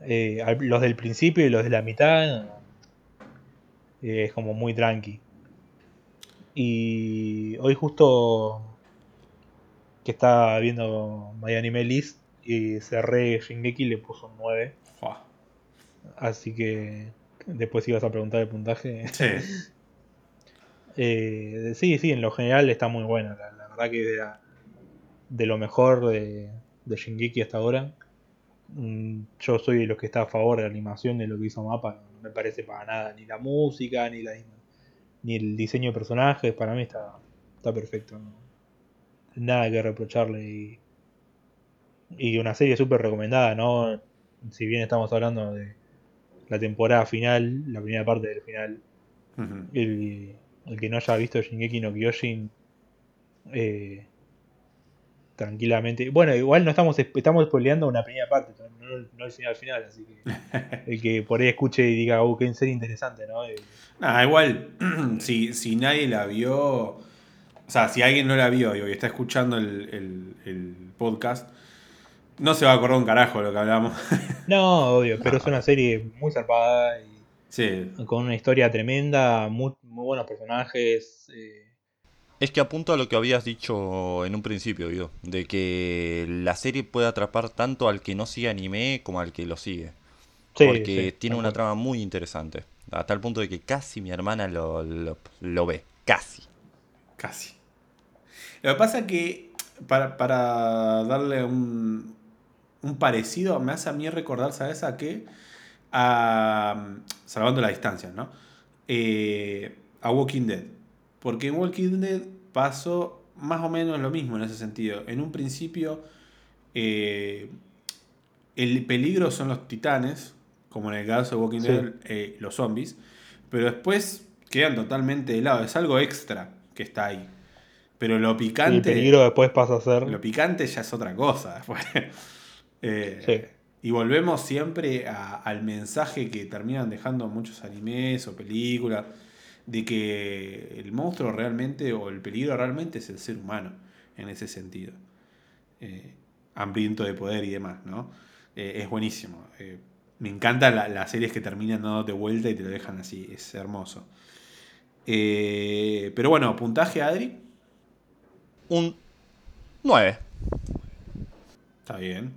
Eh, los del principio y los de la mitad es como muy tranqui. Y hoy justo que estaba viendo My Anime List y cerré Shingeki y le puso un 9. Fua. Así que después ibas a preguntar el puntaje. Sí. Eh, sí, sí, en lo general está muy buena. La, la verdad que de lo mejor de, de Shingeki hasta ahora. Mm, Yo soy de los que está a favor de la animación de lo que hizo Mapa. Me parece para nada. Ni la música, ni, la, ni el diseño de personajes. Para mí está, está perfecto. no- Nada que reprocharle. Y, y una serie súper recomendada, ¿no? Si bien estamos hablando de la temporada final, la primera parte del final el, el que no haya visto Shingeki no Kyojin eh, tranquilamente. Bueno igual no estamos estamos spoileando una primera parte no, no el final final así que el que por ahí escuche y diga uh qué serie interesante no Eh, Nada, igual, si, si nadie la vio, o sea, si alguien no la vio y está escuchando el, el- el podcast, no se va a acordar un carajo de lo que hablamos. no obvio pero es una serie muy zarpada y sí, con una historia tremenda muy, muy buenos personajes eh, Es que apunto a lo que habías dicho en un principio, Guido, de que la serie puede atrapar tanto al que no sigue anime como al que lo sigue. sí, porque sí, tiene una trama muy interesante. A tal punto de que casi mi hermana lo, lo, lo ve. Casi. casi. Lo que pasa que, para, para darle un, un parecido, me hace a mí recordar, ¿sabes a qué? A, salvando la distancia, ¿no? Eh, a Walking Dead. Porque en Walking Dead pasó más o menos lo mismo en ese sentido. En un principio, eh, el peligro son los titanes, como en el caso de Walking Sí. Dead, eh, los zombies, pero después quedan totalmente de lado. Es algo extra que está ahí. Pero lo el picante, peligro después pasa a ser lo picante ya es otra cosa. después. Eh, Sí. Y volvemos siempre a- al mensaje que terminan dejando muchos animes o películas, de que el monstruo realmente o el peligro realmente es el ser humano, en ese sentido. Eh, hambriento de poder y demás, ¿no? Eh, es buenísimo. Eh, me encantan la- las series que terminan dándote vuelta y te lo dejan así, es hermoso. Pero bueno, puntaje Adri, Un 9. está bien.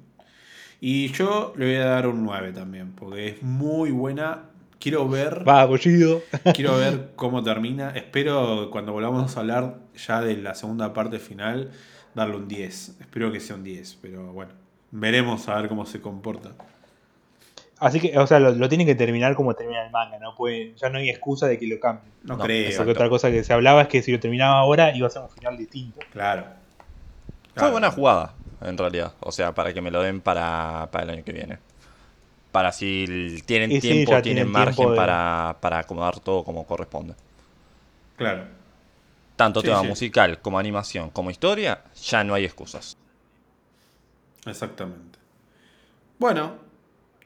Y yo le voy a dar un 9 también, porque es muy buena. Quiero ver, va apellido quiero ver cómo termina. Espero cuando volvamos a hablar ya de la segunda parte final, darle un 10. Espero que sea un 10, pero bueno, veremos a ver cómo se comporta. Así que, o sea, lo, lo tienen que terminar como termina el manga, ¿no? Pueden, ya no hay excusa de que lo cambien. No, No, creo. Exacto. otra cosa que se hablaba es que si lo terminaba ahora iba a ser un final distinto. Claro. Fue Claro. buena jugada, en realidad. O sea, para que me lo den para, para el año que viene. Para si tienen Y tiempo, tienen tienen margen tiempo de- para, para acomodar todo como corresponde. Claro. Tanto Sí, tema sí. musical como animación como historia, ya no hay excusas. Exactamente. Bueno,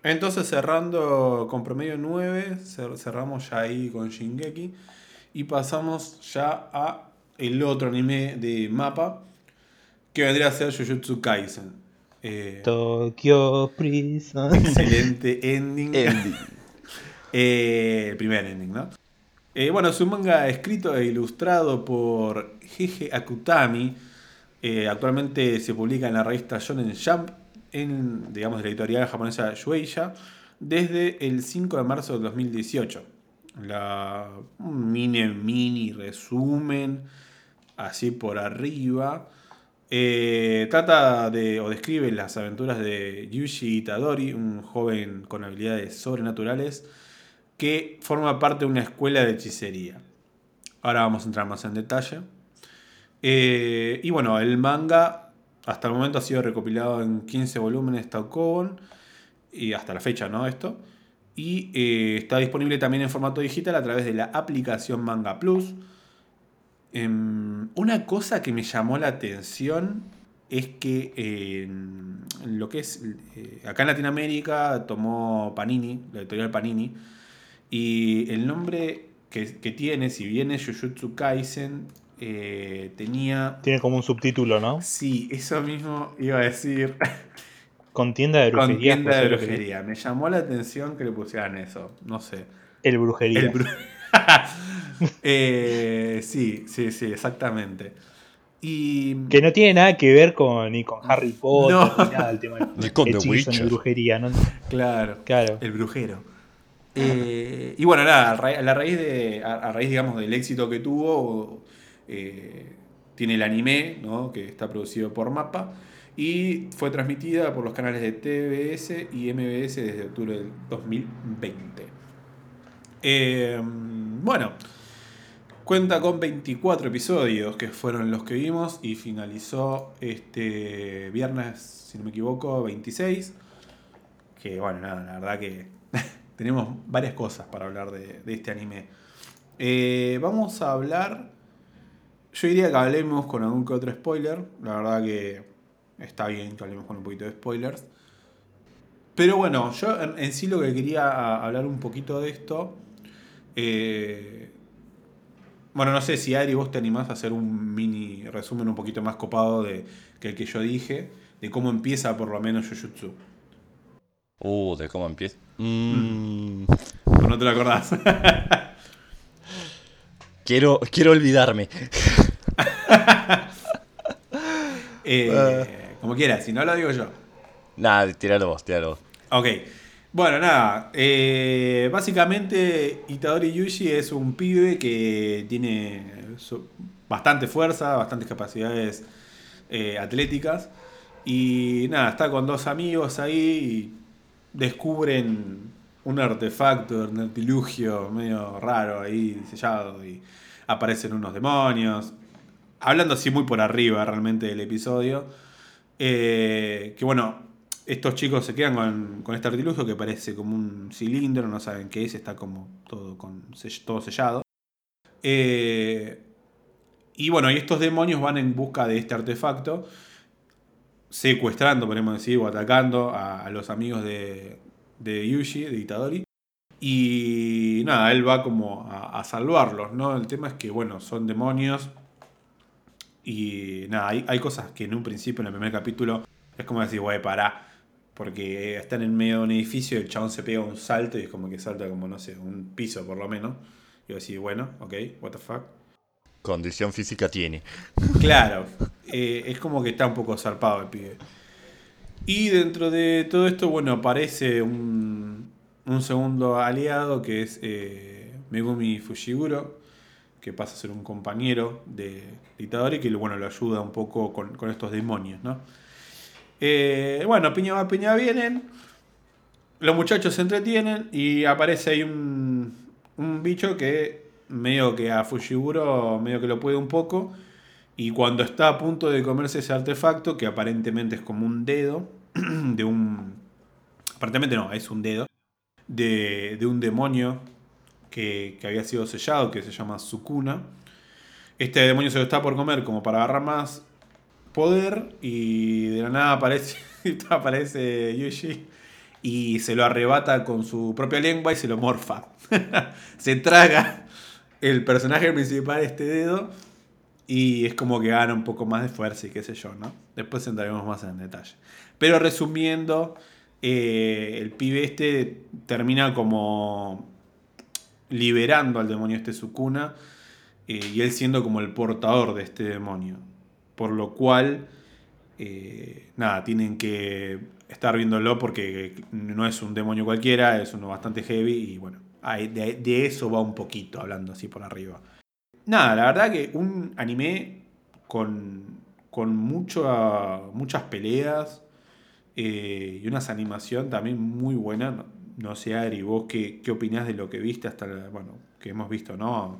entonces cerrando con promedio 9, cer- cerramos ya ahí con Shingeki y pasamos ya a el otro anime de mapa que vendría a ser Jujutsu Kaisen. Eh, Tokyo Prison. excelente ending. Ending. Eh, el primer ending, ¿no? Eh, bueno, es un manga escrito e ilustrado por Jeje Akutami. Eh, actualmente se publica en la revista Shonen Jump, en, digamos, de la editorial japonesa Shueisha. desde el 5 de marzo de 2018. La, un mini, mini resumen, así por arriba. Eh, trata de o describe las aventuras de Yuji Itadori, un joven con habilidades sobrenaturales que forma parte de una escuela de hechicería. Ahora vamos a entrar más en detalle. Eh, y bueno, el manga hasta el momento ha sido recopilado en 15 volúmenes Taukobon y hasta la fecha, ¿no? Esto. Y eh, está disponible también en formato digital a través de la aplicación Manga Plus. Em, una cosa que me llamó la atención es que en lo que es eh, acá en Latinoamérica tomó Panini, la editorial Panini, y el nombre que, tiene, si bien es Jujutsu Kaisen, eh, tenía... Tiene como un subtítulo, ¿no? Sí, eso mismo iba a decir. Contienda de brujería. Contienda de brujería. Me llamó la atención que le pusieran eso, no sé. El brujería. El Eh, sí, sí, sí, exactamente. Y... Que no tiene nada que ver con, ni con Harry Potter, ni nada del tema ni con The Witcher. brujería, ¿no? Claro, claro. El brujero. Eh, y bueno, nada, a, la raíz de, a, raíz, digamos, del éxito que tuvo, eh, tiene el anime, ¿no? que está producido por Mapa, y fue transmitida por los canales de TBS y MBS desde octubre del 2020. bueno, Cuenta con 24 episodios que fueron los que vimos y finalizó este viernes, si no me equivoco, 26. Que bueno, nada, la verdad que tenemos varias cosas para hablar de, este anime. Eh, vamos a hablar, yo diría que hablemos con algún que otro spoiler. La verdad que está bien que hablemos con un poquito de spoilers. Pero bueno, yo en, sí lo que quería hablar un poquito de esto. Eh, bueno, no sé si Adri vos te animás a hacer un mini resumen un poquito más copado de, que el que yo dije, de cómo empieza por lo menos Jujutsu. Uh, de cómo empieza. Mm. No te lo acordás. quiero, quiero olvidarme. Eh, como quieras, si no lo digo yo. Nada, tiralo vos, tiralo vos. Ok. Bueno, nada. Eh, básicamente, Itadori Yuji es un pibe que tiene bastante fuerza, bastantes capacidades eh, atléticas. Y nada, está con dos amigos ahí y descubren un artefacto, un artilugio medio raro ahí sellado y aparecen unos demonios. Hablando así muy por arriba realmente del episodio. Eh, que bueno, estos chicos se quedan con, este artilugio que parece como un cilindro, no saben qué es, está como todo, con, todo sellado. Eh, y bueno, y estos demonios van en busca de este artefacto, secuestrando, podemos decir, o atacando a, los amigos de, de, Yuji, de Itadori. Y nada, él va como a, salvarlos, ¿no? El tema es que, bueno, son demonios. Y nada, hay, hay cosas que en un principio, en el primer capítulo, es como decir, güey, para porque están en medio de un edificio y el chabón se pega un salto y es como que salta como, no sé, un piso por lo menos. Y yo decir, bueno, ok, what the fuck. Condición física tiene. Claro, eh, es como que está un poco zarpado el pibe. Y dentro de todo esto, bueno, aparece un, un segundo aliado que es eh, Megumi Fushiguro, que pasa a ser un compañero de Itadori, que bueno, lo ayuda un poco con, con estos demonios, ¿no? Eh, bueno, piña va, piña vienen. Los muchachos se entretienen y aparece ahí un, un bicho que medio que a Fushiguro medio que lo puede un poco. Y cuando está a punto de comerse ese artefacto, que aparentemente es como un dedo de un... Aparentemente no, es un dedo. De, de un demonio que, que, había sido sellado, que se llama Sukuna. Este demonio se lo está por comer como para agarrar más poder y de la nada aparece, aparece Yuji y se lo arrebata con su propia lengua y se lo morfa. se traga el personaje principal este dedo y es como que gana un poco más de fuerza y qué sé yo, ¿no? Después entraremos más en detalle. Pero resumiendo, eh, el pibe este termina como liberando al demonio este Sukuna eh, y él siendo como el portador de este demonio por lo cual eh, nada, tienen que estar viéndolo porque no es un demonio cualquiera, es uno bastante heavy y bueno, de, de eso va un poquito hablando así por arriba. Nada, la verdad que un anime con, con muchas peleas eh, y una animación también muy buena. No, sé, Ari, vos qué, qué opinás de lo que viste hasta, bueno, que hemos visto, ¿no?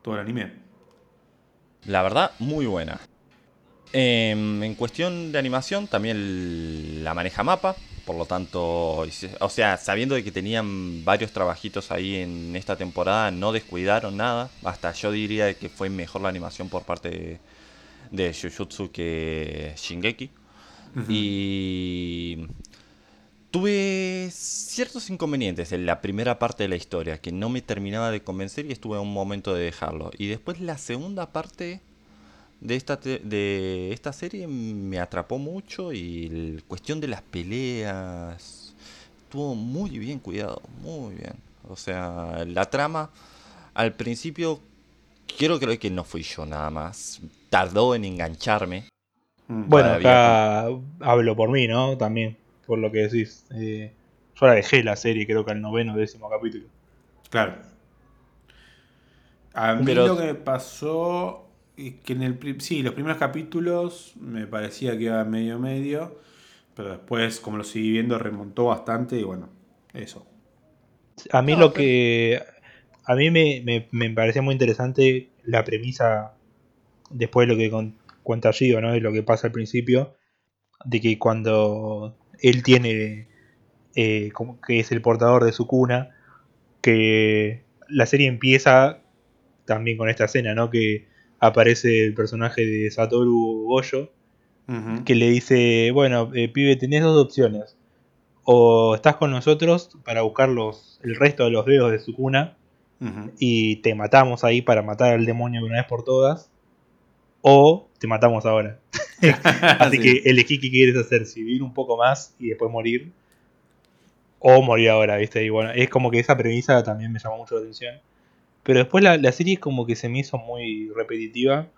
Todo el anime. La verdad, muy buena. Em, en cuestión de animación, también la maneja mapa. Por lo tanto, o sea, sabiendo de que tenían varios trabajitos ahí en esta temporada, no descuidaron nada. Hasta yo diría que fue mejor la animación por parte de, Jujutsu que Shingeki. Y tuve ciertos inconvenientes en la primera parte de la historia que no me terminaba de convencer y estuve a un momento de dejarlo. Y después la segunda parte de esta, de esta serie me atrapó mucho y la cuestión de las peleas estuvo muy bien cuidado, muy bien. O sea, la trama al principio quiero creer que no fui yo nada más. Tardó en engancharme. Mm. Bueno, acá hablo por mí, ¿no? También, por lo que decís. Eh, yo la dejé la serie, creo que al noveno décimo capítulo. Claro. A mí lo que me pasó que en el sí, los primeros capítulos me parecía que iba medio medio, pero después, como lo seguí viendo, remontó bastante y bueno, eso. A mí lo que. A mí me, me, parecía muy interesante la premisa, después de lo que cuenta Gio, ¿no? De lo que pasa al principio, de que cuando él tiene. Eh, como que es el portador de su cuna, que la serie empieza también con esta escena, ¿no? Que aparece el personaje de Satoru Goyo, que le dice, bueno, eh, pibe, tenés dos opciones. O estás con nosotros para buscar los, el resto de los dedos de su cuna y te matamos ahí para matar al demonio de una vez por todas. O te matamos ahora. Así que elegí qué quieres hacer, si vivir un poco más y después morir. O morir ahora, ¿viste? Y bueno, es como que esa premisa también me llamó mucho la atención. Pero después la, la serie como que se me hizo muy repetitiva.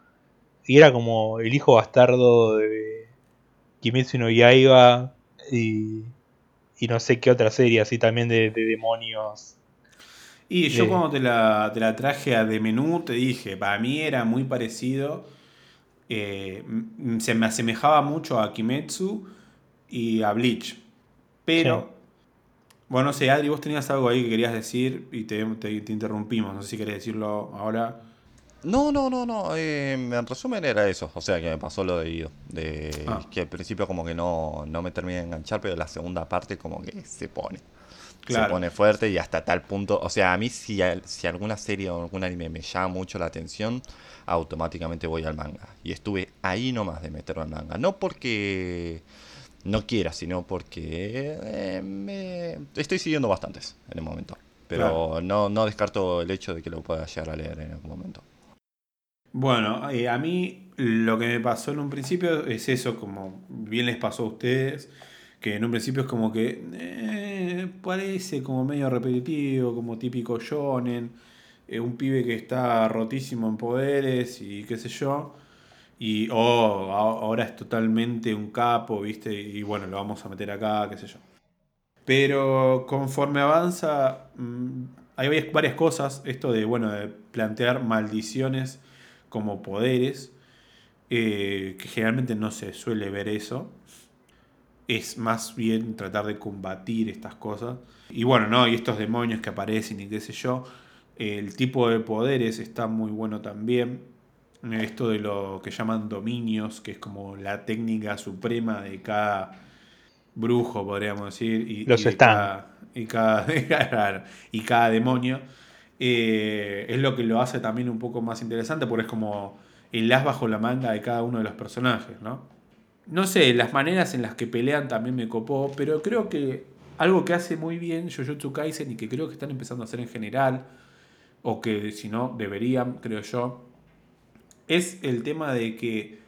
Y era como el hijo bastardo de Kimetsu no Yaiba y, y no sé qué otra serie así también de, demonios. Y yo cuando te la, te la, traje a de menú te dije, para mí era muy parecido. Eh, se me asemejaba mucho a Kimetsu y a Bleach. Pero bueno, no sé, Adri, vos tenías algo ahí que querías decir y te, interrumpimos. No sé si querés decirlo ahora. No, no, no, no. Eh, en resumen era eso. O sea, que me pasó lo de Ido. De ah. que al principio como que no, no me terminé de enganchar, pero la segunda parte como que se pone. Se pone fuerte y hasta tal punto. O sea, a mí si, si alguna serie o algún anime me llama mucho la atención, automáticamente voy al manga. Y estuve ahí nomás de meterlo al manga. No porque no quiera, sino porque eh, me estoy siguiendo bastantes en el momento. Pero no, no descarto el hecho de que lo pueda llegar a leer en algún momento. Bueno, eh, a mí lo que me pasó en un principio es eso, como bien les pasó a ustedes, que en un principio es como que eh, parece como medio repetitivo, como típico shonen, un pibe que está rotísimo en poderes y qué sé yo. Y oh, ahora es totalmente un capo, ¿viste? Y bueno, lo vamos a meter acá, qué sé yo. Pero conforme avanza, mm, hay varias cosas. Esto de, bueno, de plantear maldiciones como poderes, eh, que generalmente no se suele ver eso. Es más bien tratar de combatir estas cosas. Y bueno, ¿no? Y estos demonios que aparecen y qué sé yo. El tipo de poderes está muy bueno también esto de lo que llaman dominios, que es como la técnica suprema de cada brujo, podríamos decir, y, Los y, cada, y, cada, y cada demonio, eh, es lo que lo hace también un poco más interesante, porque es como el as bajo la manga de cada uno de los personajes, ¿no? No sé, las maneras en las que pelean también me copó, pero creo que algo que hace muy bien Jujutsu Kaisen y que creo que están empezando a hacer en general, o que si no deberían, creo yo, es el tema de que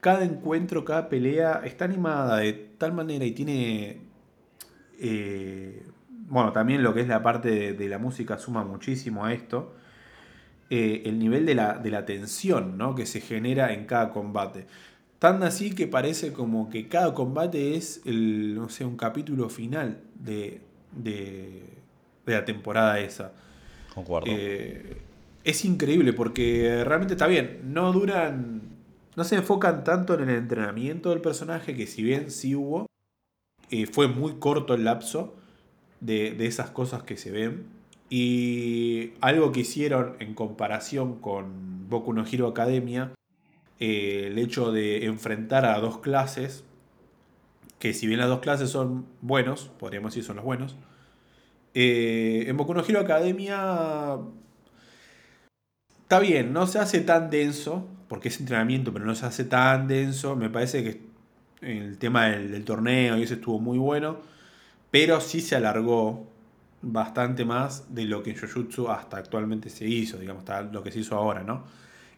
cada encuentro, cada pelea está animada de tal manera y tiene... Eh, bueno, también lo que es la parte de, la música suma muchísimo a esto. Eh, el nivel de la, de la tensión ¿no? que se genera en cada combate. Tan así que parece como que cada combate es el, no sé, un capítulo final de, de, de la temporada esa. Concuerdo. Eh, es increíble porque realmente está bien. No duran. No se enfocan tanto en el entrenamiento del personaje, que si bien sí hubo, eh, fue muy corto el lapso de, de esas cosas que se ven. Y algo que hicieron en comparación con Boku no Hero Academia, eh, el hecho de enfrentar a dos clases, que si bien las dos clases son buenos, podríamos decir son los buenos, eh, en Boku no Hero Academia está bien, no se hace tan denso, porque es entrenamiento, pero no se hace tan denso. Me parece que el tema del, torneo y eso estuvo muy bueno, pero sí se alargó bastante más de lo que en Jujutsu hasta actualmente se hizo, digamos, hasta lo que se hizo ahora, ¿no?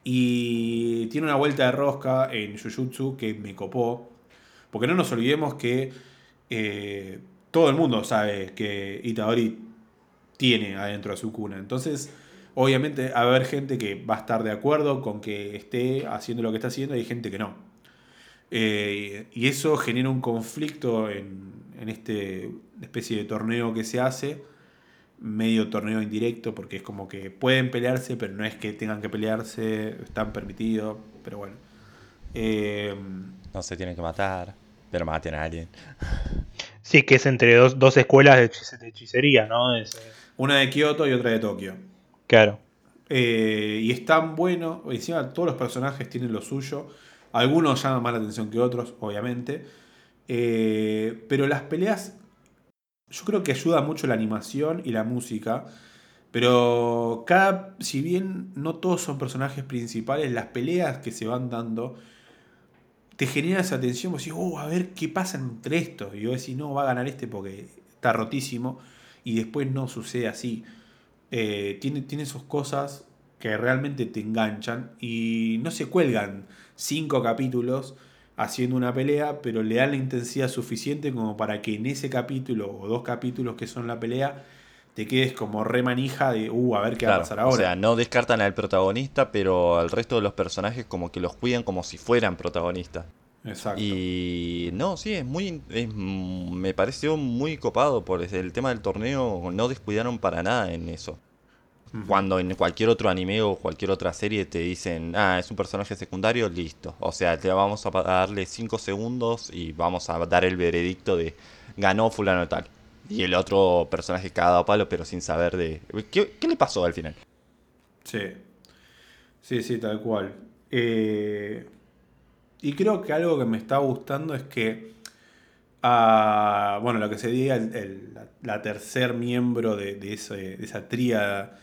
Y tiene una vuelta de rosca en Jujutsu que me copó, porque no nos olvidemos que eh, todo el mundo sabe que Itadori tiene adentro a su cuna. Entonces, obviamente, va a haber gente que va a estar de acuerdo con que esté haciendo lo que está haciendo y hay gente que no. Eh, y eso genera un conflicto en, en este especie de torneo que se hace, medio torneo indirecto, porque es como que pueden pelearse, pero no es que tengan que pelearse, están permitidos, pero bueno. Eh, No se tienen que matar, pero maten a alguien. Sí, que es entre dos, dos escuelas de, hechice- de hechicería, ¿no? Es, eh, una de Kioto y otra de Tokio. Claro. Eh, y es tan bueno, encima todos los personajes tienen lo suyo. Algunos llaman más la atención que otros, obviamente. Eh, pero las peleas, yo creo que ayuda mucho la animación y la música. Pero cada, si bien no todos son personajes principales, las peleas que se van dando te genera esa tensión. Vos decís, oh, a ver qué pasa entre estos. Y vos decís, no, va a ganar este porque está rotísimo. Y después no sucede así. Eh, tiene, tiene sus cosas que realmente te enganchan y no se cuelgan cinco capítulos haciendo una pelea, pero le dan la intensidad suficiente como para que en ese capítulo o dos capítulos que son la pelea te quedes como re manija de, uh, a ver qué va a Claro, pasar o ahora. sea, no descartan al protagonista, pero al resto de los personajes como que los cuidan como si fueran protagonistas. Exacto. Y no, sí, es muy, es- mm, me pareció muy copado por el tema del torneo, no descuidaron para nada en eso. Cuando en cualquier otro anime o cualquier otra serie te dicen, ah, es un personaje secundario, listo. O sea, te vamos a darle 5 segundos y vamos a dar el veredicto de ganó fulano tal. Y el otro personaje cagado a palo, pero sin saber de... ¿Qué, qué le pasó al final? Sí. Sí, sí, tal cual. Eh, y creo que algo que me está gustando es que. ah, bueno, lo que se diga, el, el- la, tercer miembro de, de de esa tríada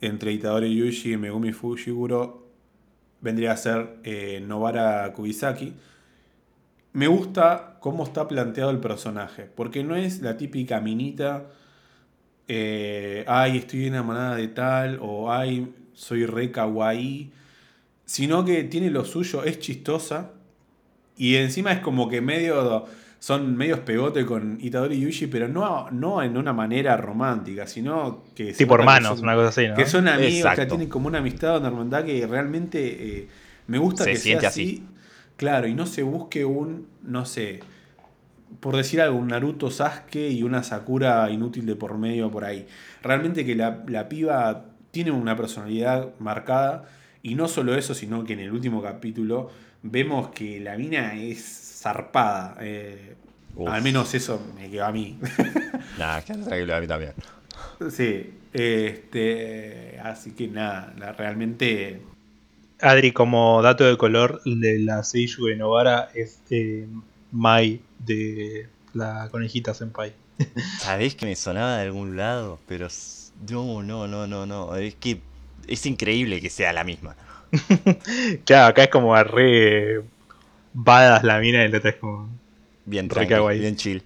entre Itadori Yuji y Megumi Fushiguro vendría a ser eh, Nobara Kubisaki. Me gusta cómo está planteado el personaje, porque no es la típica minita eh, ay, estoy enamorada de tal, o ay, soy re kawaii, sino que tiene lo suyo, es chistosa, y encima es como que medio, son medios pegote con Itadori y Yuji, pero no, no en una manera romántica, sino que... Tipo nota que hermanos, son- una cosa así, ¿no? Que son amigos, que tienen como una amistad, una hermandad que realmente eh, me gusta Se que sea siente así. así. Claro, y no se busque un, no sé, por decir algo, un Naruto Sasuke y una Sakura inútil de por medio por ahí. Realmente que la, la piba tiene una personalidad marcada y no solo eso, sino que en el último capítulo vemos que la mina es zarpada. eh, al menos eso me quedó a mí. Nada, quédate tranquilo, a mí también. sí, este, así que nada, la- realmente Adri, como dato de color, de la Seiyuu de Novara es eh, Mai de la conejita Senpai. ¿Sabés que me sonaba de algún lado? Pero no, no, no, no, no. Es que es increíble que sea la misma. Claro, acá es como a re badass la mina y la otra es como... Bien tranqui, bien chill.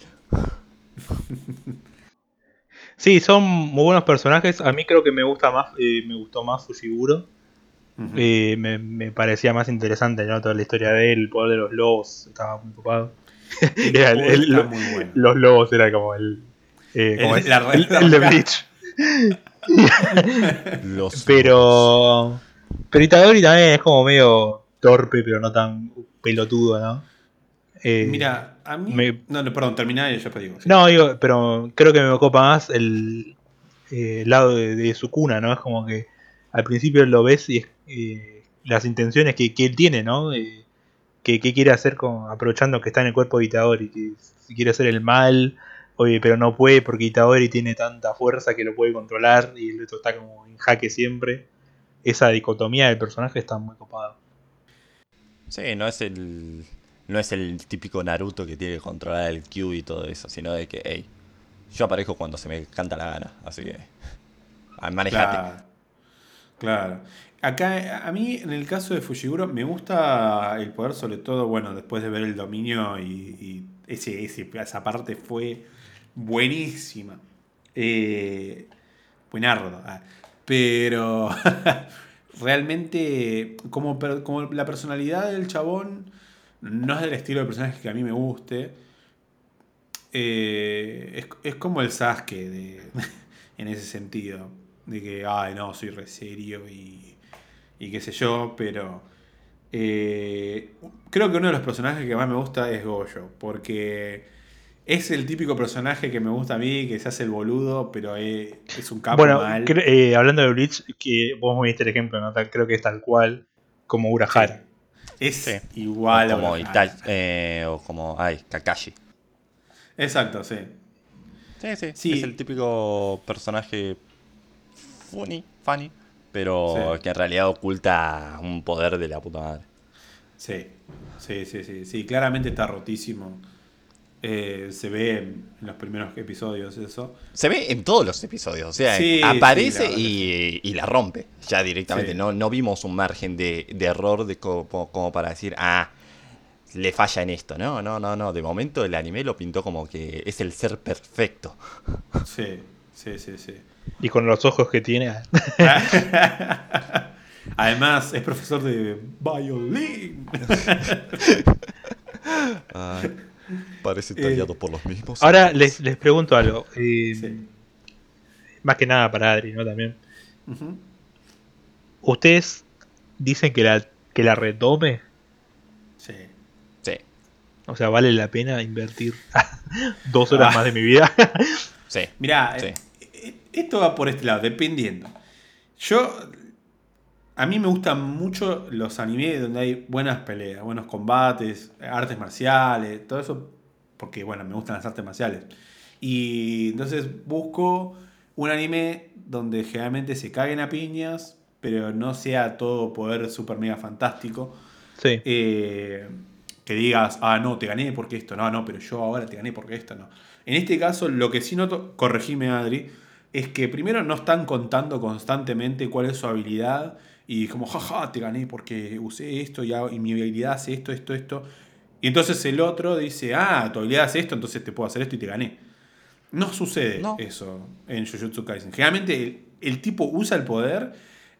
Sí, son muy buenos personajes. A mí creo que me gusta más, eh, me gustó más Fushiguro. Eh, me, me parecía más interesante, ¿no? Toda la historia de él, el poder de los lobos, estaba muy ocupado. Era el- el- muy bueno. Los lobos era como el... eh, como El- es, la- el- la- el de Bleach. Los Pero... Pero Itadori también es como medio torpe, pero no tan pelotudo, ¿no? Eh, Mira, a mí. me- No, no, perdón, terminá y digo. sí. No, digo, pero creo que me copa más el, eh, lado de, de su cuna, ¿no? Es como que al principio lo ves y es, eh, las intenciones que, que él tiene, ¿no? Eh, que, que quiere hacer con, aprovechando que está en el cuerpo de Itadori, que si quiere hacer el mal, oye, pero no puede porque Itadori tiene tanta fuerza que lo puede controlar y el otro está como en jaque siempre. Esa dicotomía del personaje está muy copada. Sí, no es el. No es el típico Naruto que tiene que controlar el Q y todo eso, sino de que, hey, yo aparezco cuando se me canta la gana, así que. ah, Manejate. Claro. Claro. Acá, a mí, en el caso de Fushiguro, me gusta el poder, sobre todo, bueno, después de ver el dominio y, y ese, ese- esa parte fue buenísima. Eh, buenardo. ah. Pero realmente, como, como la personalidad del chabón no es del estilo de personaje que a mí me guste. eh, es, es como el Sasuke de, en ese sentido. De que, ay, no, soy re serio y, y qué sé yo, pero eh, creo que uno de los personajes que más me gusta es Goyo, porque es el típico personaje que me gusta a mí, que se hace el boludo, pero es, es un capo bueno, mal. eh, hablando de Bleach, que vos me diste el ejemplo, ¿no? Creo que es tal cual como Urahara. Es Sí. igual o a como. Ita- eh, o como, ay, Kakashi. Exacto, sí. Sí, sí, Sí. Es el típico personaje funny, funny, pero Sí. que en realidad oculta un poder de la puta madre. Sí, sí, sí, sí, sí, claramente está rotísimo. Eh, se ve en los primeros episodios eso. Se ve en todos los episodios, o sea, Sí, aparece sí, la y, y la rompe ya directamente. Sí. No, no vimos un margen de, de error de co- como, como para decir, ah, le falla en esto. No, no, no, no. De momento el anime lo pintó como que es el ser perfecto. Sí, sí, sí, sí. Y con los ojos que tiene. Además, es profesor de violín. Ay, parece tallado por los mismos. Ahora les, les pregunto algo. eh, Sí. Más que nada para Adri, ¿no? También. ¿Ustedes dicen que la, que la retome? Sí. Sí, O sea, ¿vale la pena invertir dos horas Ah. más de mi vida? sí. Mirá, Sí. eh, eh, esto va por este lado, dependiendo. Yo, a mí me gustan mucho los animes donde hay buenas peleas, buenos combates, artes marciales, todo eso, porque bueno, me gustan las artes marciales. Y entonces busco un anime donde generalmente se caguen a piñas, pero no sea todo poder super mega fantástico. sí. Eh, que digas, ah, no, te gané porque esto, no, no, pero yo ahora te gané porque esto, no. En este caso, lo que sí noto, corregime Adri, es que primero no están contando constantemente cuál es su habilidad y como, jaja, te gané porque usé esto y, hago- y mi habilidad hace esto, esto, esto. Y entonces el otro dice, ah, tu habilidad hace esto, entonces te puedo hacer esto y te gané. No sucede No. eso en Jujutsu Kaisen. Generalmente el, el tipo usa el poder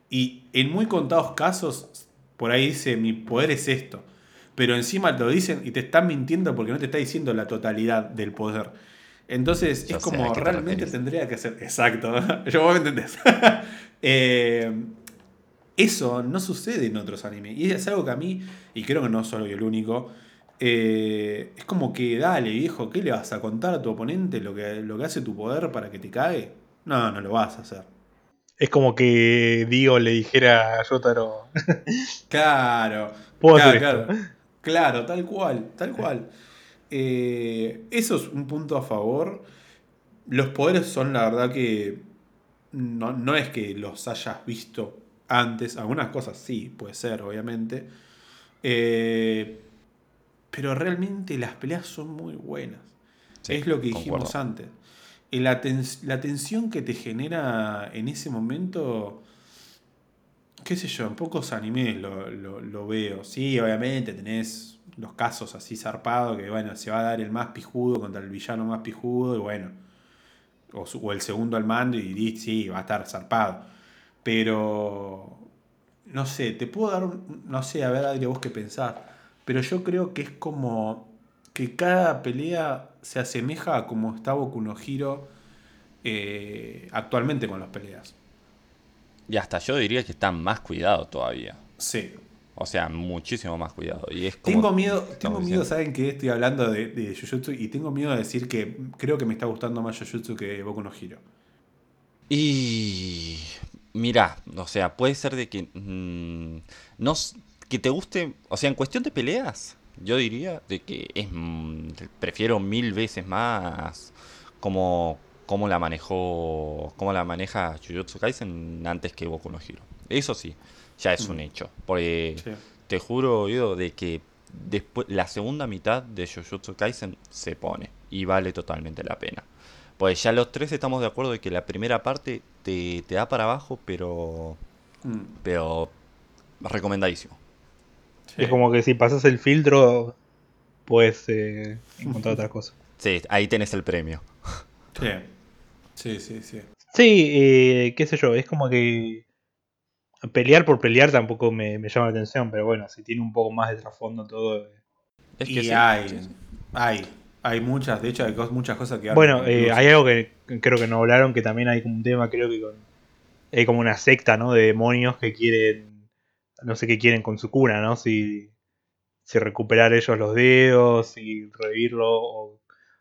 y en muy contados casos por ahí dice mi poder es esto. Pero encima te lo dicen y te están mintiendo porque no te está diciendo la totalidad del poder. Entonces Yo es como te realmente tendría que ser. Exacto. Yo vos me entendés. Eh, eso no sucede en otros animes. Y es algo que a mí, y creo que no soy el único, eh, es como que dale, viejo, ¿qué le vas a contar a tu oponente lo que, lo que hace tu poder para que te cague? No, no lo vas a hacer. Es como que Dio le dijera a Yotaro. Claro. Puedo claro, hacer claro. Claro, tal cual, tal cual. Eh, eso es un punto a favor. Los poderes son la verdad que no, no es que los hayas visto antes. Algunas cosas sí, puede ser, obviamente. Eh, pero realmente las peleas son muy buenas. Sí, es lo que dijimos concuerdo. antes. Y La, tens- la tensión que te genera en ese momento, qué sé yo, en pocos animes lo, lo- lo veo. Sí, obviamente tenés los casos así zarpados que, bueno, se va a dar el más pijudo contra el villano más pijudo y bueno, o, su- o el segundo al mando y sí, va a estar zarpado. Pero, no sé, te puedo dar, no sé, a ver, Adri, vos qué pensás, pero yo creo que es como que cada pelea se asemeja a como está Boku no Hero eh, actualmente con las peleas. Y hasta yo diría que está más cuidado todavía. Sí, O sea, muchísimo más cuidado. Y es tengo miedo, tengo miedo, ¿saben que Estoy hablando de, de, Jujutsu y tengo miedo de decir que creo que me está gustando más Jujutsu que Boku no Hiro. Y. Mira, o sea, puede ser de que. Mm, no, que te guste. O sea, en cuestión de peleas, yo diría de que es. Mm, prefiero mil veces más como cómo la manejó, cómo la maneja Jujutsu Kaisen antes que Boku no Hero. Eso sí, ya es un hecho. Porque te juro, oído, de que después la segunda mitad de Jujutsu Kaisen se pone y vale totalmente la pena. Pues ya los tres estamos de acuerdo de que la primera parte te, da para abajo, pero mm. pero recomendadísimo. Es como que si pasas el filtro puedes eh, encontrar otra cosa. Sí, ahí tenés el premio. Sí. Sí, sí, sí. Sí, eh, qué sé yo, es como que pelear por pelear tampoco me, llama la atención, pero bueno, si tiene un poco más de trasfondo todo. Eh. Es que y hay, hay, hay muchas, de hecho hay muchas cosas que... Bueno, eh, hay algo que creo que no hablaron, que también hay como un tema, creo que con... Hay como una secta, ¿no? De demonios que quieren, no sé qué quieren con su cuna, ¿no? Si, si recuperar ellos los dedos, si revivirlo o,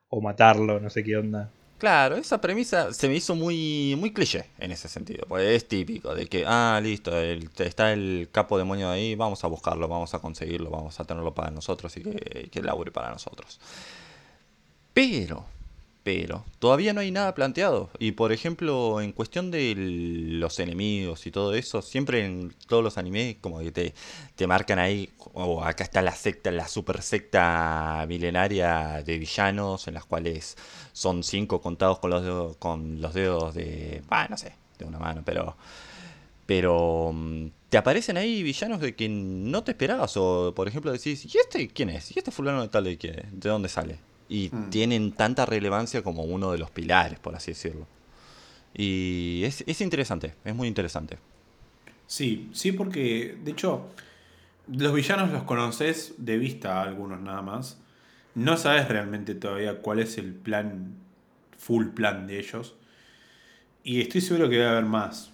o matarlo, no sé qué onda. Claro, esa premisa se me hizo muy, muy cliché en ese sentido. Pues es típico de que, ah, listo, está el capo demonio ahí, vamos a buscarlo, vamos a conseguirlo, vamos a tenerlo para nosotros y que, que labure para nosotros. Pero pero todavía no hay nada planteado. Y por ejemplo, en cuestión de los enemigos y todo eso, siempre en todos los animes como que te, te marcan ahí, oh, acá está la secta, la super secta milenaria de villanos, en las cuales son cinco contados con los dedos, con los dedos de, ah, no sé, de una mano, pero... Pero mm, te aparecen ahí villanos de que no te esperabas. O por ejemplo decís, ¿y este quién es? ¿Y este fulano de tal de qué? ¿De dónde sale? Y mm. tienen tanta relevancia como uno de los pilares, por así decirlo. Y es, es interesante, es muy interesante. Sí, sí, porque de hecho los villanos los conoces de vista algunos nada más. No sabes realmente todavía cuál es el plan, full plan de ellos. Y estoy seguro que va a haber más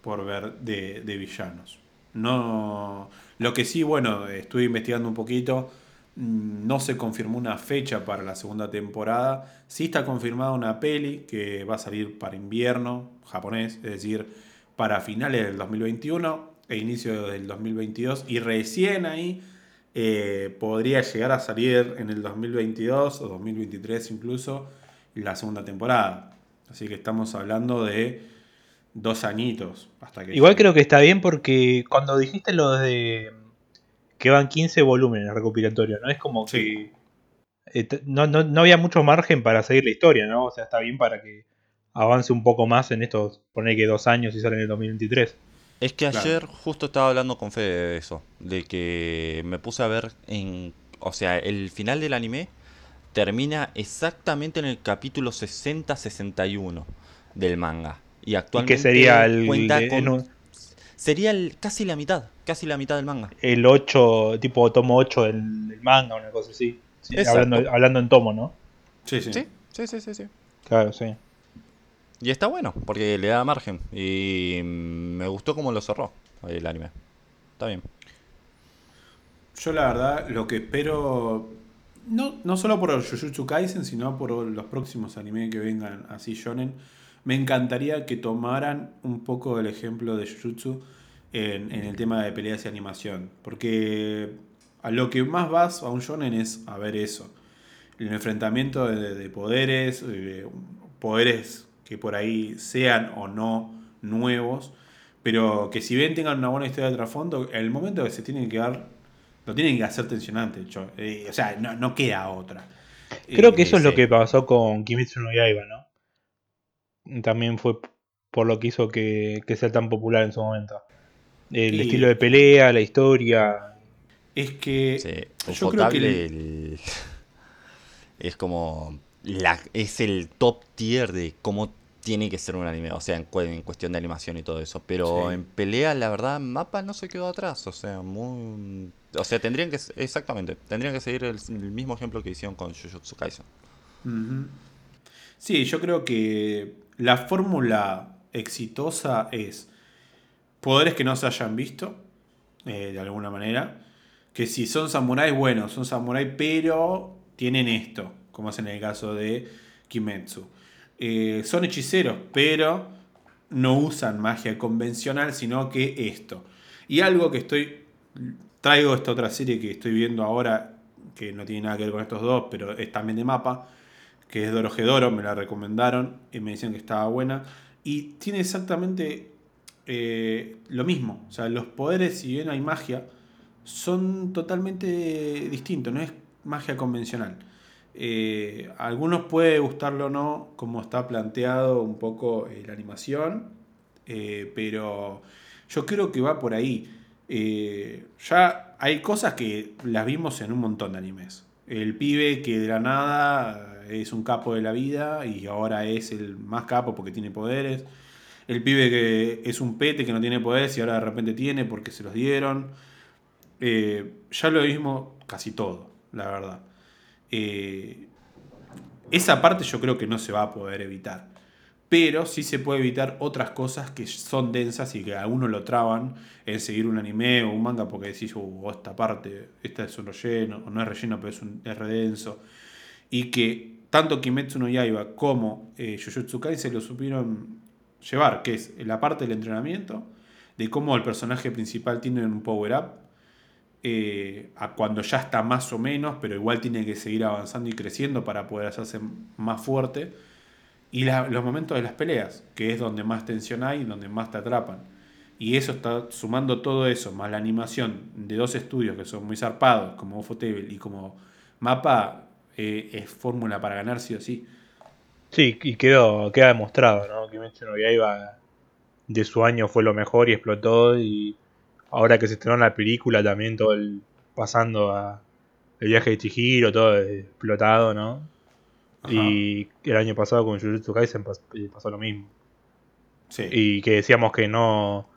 por ver de, de villanos. No. Lo que sí, bueno, estuve investigando un poquito. No se confirmó una fecha para la segunda temporada. Sí está confirmada una peli que va a salir para invierno japonés, es decir, para finales del 2021 e inicio del 2022. Y recién ahí eh, podría llegar a salir en el 2022 o 2023 incluso la segunda temporada. Así que estamos hablando de dos añitos. Hasta que Igual creo que está bien porque cuando dijiste lo de que van 15 volúmenes recopilatorios, ¿no? Es como que eh, no, había mucho margen para seguir la historia, ¿no? O sea, está bien para que avance un poco más en estos, poner que dos años y sale en el 2023. Es que ayer justo estaba hablando con Fede de eso, de que me puse a ver en, o sea, el final del anime termina exactamente en el capítulo 60-61 del manga. Y actualmente ¿Y sería el, Sería casi la mitad, casi la mitad del manga. El 8, tipo tomo 8 del, manga, una cosa así. hablando, hablando, en tomo, ¿no? Sí sí. sí, sí, sí, sí. Claro, sí. Y está bueno, porque le da margen. Y me gustó cómo lo cerró el anime. Está bien. Yo la verdad lo que espero, no, no solo por Jujutsu Kaisen, sino por los próximos animes que vengan así shonen, me encantaría que tomaran un poco el ejemplo de Jujutsu en, el tema de peleas y animación. Porque a lo que más vas a un shonen es a ver eso. El enfrentamiento de, poderes, poderes que por ahí sean o no nuevos, pero que si bien tengan una buena historia de trasfondo, el momento que se tienen que dar, lo tienen que hacer tensionante. Eh, o sea, no, queda otra. Creo que eso es lo que pasó con Kimetsu no Yaiba, ¿no? también fue por lo que hizo que, sea tan popular en su momento. El estilo de pelea, la historia. Es que. Sí, yo creo que es como. La, es el top tier de cómo tiene que ser un anime. O sea, en, cuestión de animación y todo eso. Pero en pelea, la verdad, Mapa no se quedó atrás. O sea, muy. O sea, tendrían que. Exactamente. Tendrían que seguir el, mismo ejemplo que hicieron con Jujutsu Kaisen. Sí, yo creo que la fórmula exitosa es poderes que no se hayan visto, eh, de alguna manera. Que si son samuráis, bueno, son samuráis, pero tienen esto, como es en el caso de Kimetsu. Eh, son hechiceros, pero no usan magia convencional, sino que esto. Y algo que estoy. Traigo esta otra serie que estoy viendo ahora, que no tiene nada que ver con estos dos, pero es también de mapa, que es Doro me la recomendaron y me decían que estaba buena. Y tiene exactamente eh, lo mismo. O sea, los poderes, si bien hay magia, son totalmente distintos, no es magia convencional. Eh, a algunos puede gustarlo o no, como está planteado un poco eh, la animación, eh, pero yo creo que va por ahí. ya hay cosas que las vimos en un montón de animes. El pibe que de la nada es un capo de la vida y ahora es el más capo porque tiene poderes. El pibe que es un pete que no tiene poderes y ahora de repente tiene porque se los dieron. ya lo vimos casi todo, la verdad. Eh, esa parte yo creo que no se va a poder evitar. Pero sí se puede evitar otras cosas que son densas y que a uno lo traban en seguir un anime o un manga porque decís, uh, esta parte, esta es un relleno, o no es relleno, pero es, un, redenso. Y que tanto Kimetsu no Yaiba como eh, Jujutsu se lo supieron llevar, que es la parte del entrenamiento, de cómo el personaje principal tiene un power-up, eh, a cuando ya está más o menos, pero igual tiene que seguir avanzando y creciendo para poder hacerse más fuerte. Y los momentos de las peleas, que es donde más tensión hay donde más te atrapan. Y eso está sumando todo eso, más la animación de dos estudios que son muy zarpados, como Ufotable y como Mapa, eh, es fórmula para ganar sí o sí. Sí, y quedó, queda demostrado, ¿no? Que no iba de su año fue lo mejor y explotó y ahora que se estrenó la película también todo el pasando a el viaje de Chihiro, todo explotado, ¿no? Y el año pasado con Jujutsu Kaisen eh, pasó lo mismo. Sí. Y que decíamos que no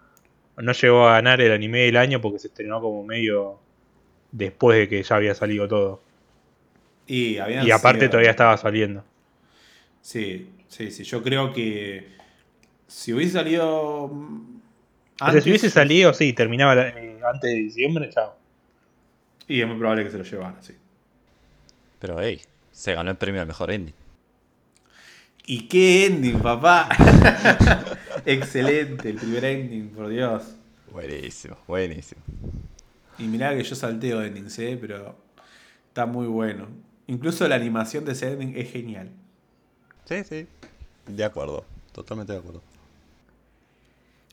no llegó a ganar el anime del año porque se estrenó como medio después de que ya había salido todo. Y, y aparte todavía estaba saliendo. Sí, sí, sí. Yo creo que si hubiese salido si hubiese salido, sí, terminaba eh, antes de diciembre, chao. Y es muy probable que se lo llevaran, sí. Pero hey, se ganó el premio al mejor ending. ¿Y qué ending, papá? Excelente, el primer ending, por Dios. Buenísimo, buenísimo. Y mirá que yo salteo endings, ¿eh? pero está muy bueno. Incluso la animación de ese ending es genial. Sí, sí. De acuerdo, totalmente de acuerdo.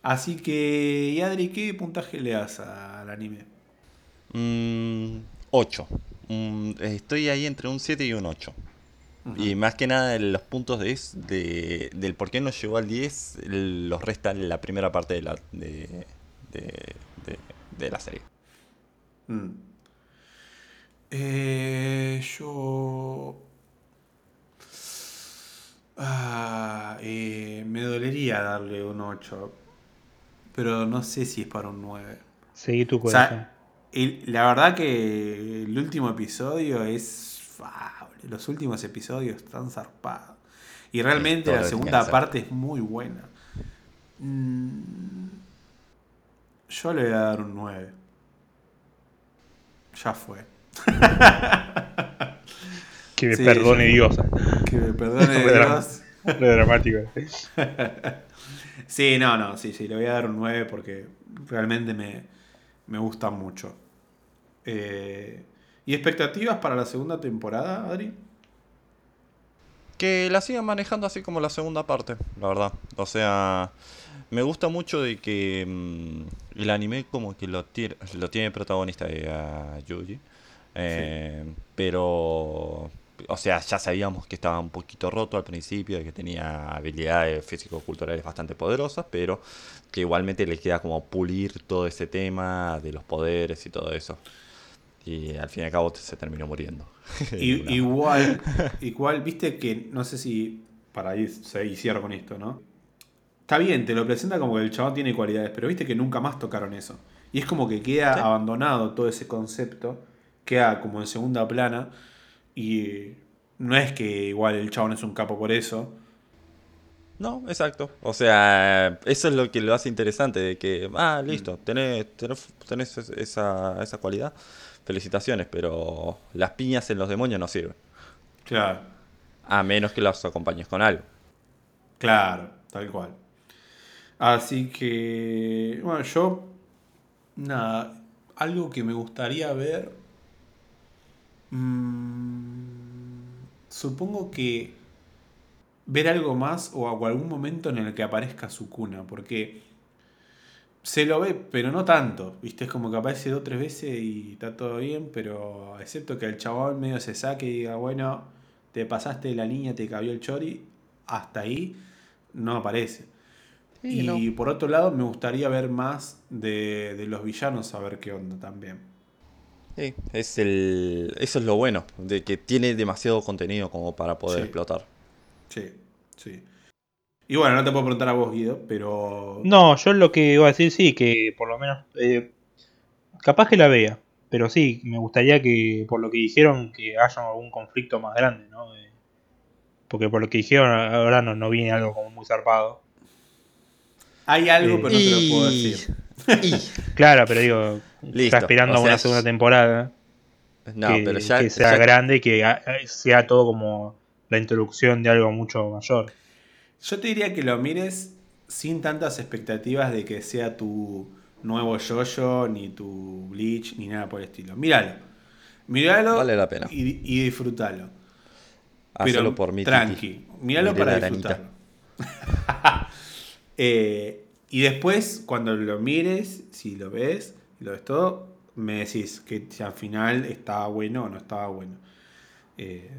Así que, y Adri, ¿qué puntaje le das al anime? 8. Mm, mm, estoy ahí entre un 7 y un 8. Y más que nada los puntos de, del por qué no llegó al 10 los resta la primera parte de la, de, de, la serie. Mm. Eh, yo... Ah, eh, me dolería darle un 8 pero no sé si es para un 9. Seguí tu corazón. la verdad que el último episodio es fable. Los últimos episodios están zarpados. Y realmente la segunda parte es muy buena. Mm, yo le voy a dar un 9. Ya fue. que me perdone Dios. Que me perdone Dios. Lo dramático. Sí, no, no, sí, sí, le voy a dar un 9 porque realmente me, gusta mucho. Eh, ¿Y expectativas para la segunda temporada, Adri? Que la sigan manejando así como la segunda parte, la verdad. O sea, me gusta mucho de que mm, el anime como que lo, tiene, lo tiene protagonista de uh, Yuji. Eh, pero o sea, ya sabíamos que estaba un poquito roto al principio, que tenía habilidades físico-culturales bastante poderosas, pero que igualmente le queda como pulir todo ese tema de los poderes y todo eso. Y al fin y al cabo se terminó muriendo. igual, igual, viste que, no sé si para ir, y cierro con esto, ¿no? Está bien, te lo presenta como que el chabón tiene cualidades, pero viste que nunca más tocaron eso. Y es como que queda abandonado todo ese concepto, queda como en segunda plana. Y no es que igual el chabón es un capo por eso. No, exacto. O sea, eso es lo que lo hace interesante, de que, ah, listo, tenés, tenés, tenés esa, esa cualidad. Felicitaciones, pero las piñas en los demonios no sirven. Claro, A menos que los acompañes con algo. claro, tal cual. Así que, bueno, yo, nada, algo que me gustaría ver, mm, supongo que ver algo más o algún momento en el que aparezca su cuna, porque se lo ve, pero no tanto, ¿viste? Es como que aparece dos o tres veces y está todo bien, pero excepto que el chabón medio se saque y diga, bueno, te pasaste de la línea, te cabió el chori, hasta ahí no aparece. Sí, y no. por otro lado, me gustaría ver más de, de los villanos, a ver qué onda también. Sí, es el, eso es lo bueno, de que tiene demasiado contenido como para poder Sí. explotar. Sí, sí. Y bueno, no te puedo preguntar a vos, Guido, pero... No, yo lo que iba a decir sí, que por lo menos. eh, capaz que la vea. Pero sí, me gustaría que, por lo que dijeron, que haya algún conflicto más grande, ¿no? Eh, porque por lo que dijeron, ahora no, no viene algo como muy zarpado. Hay algo, Eh, pero no te lo puedo decir. y- Claro, pero digo, Listo, está esperando o sea, una segunda temporada. no, que, pero ya, que sea ya- grande y que sea todo como la introducción de algo mucho mayor. Yo te diría que lo mires sin tantas expectativas de que sea tu nuevo yoyo, ni tu bleach, ni nada por el estilo. Míralo. Míralo Vale la pena. y, y disfrútalo. Pero por mí. tranqui. Míralo para disfrutarlo. Eh, y después, cuando lo mires, si lo ves, y lo ves todo, me decís que si al final estaba bueno o no estaba bueno. Eh,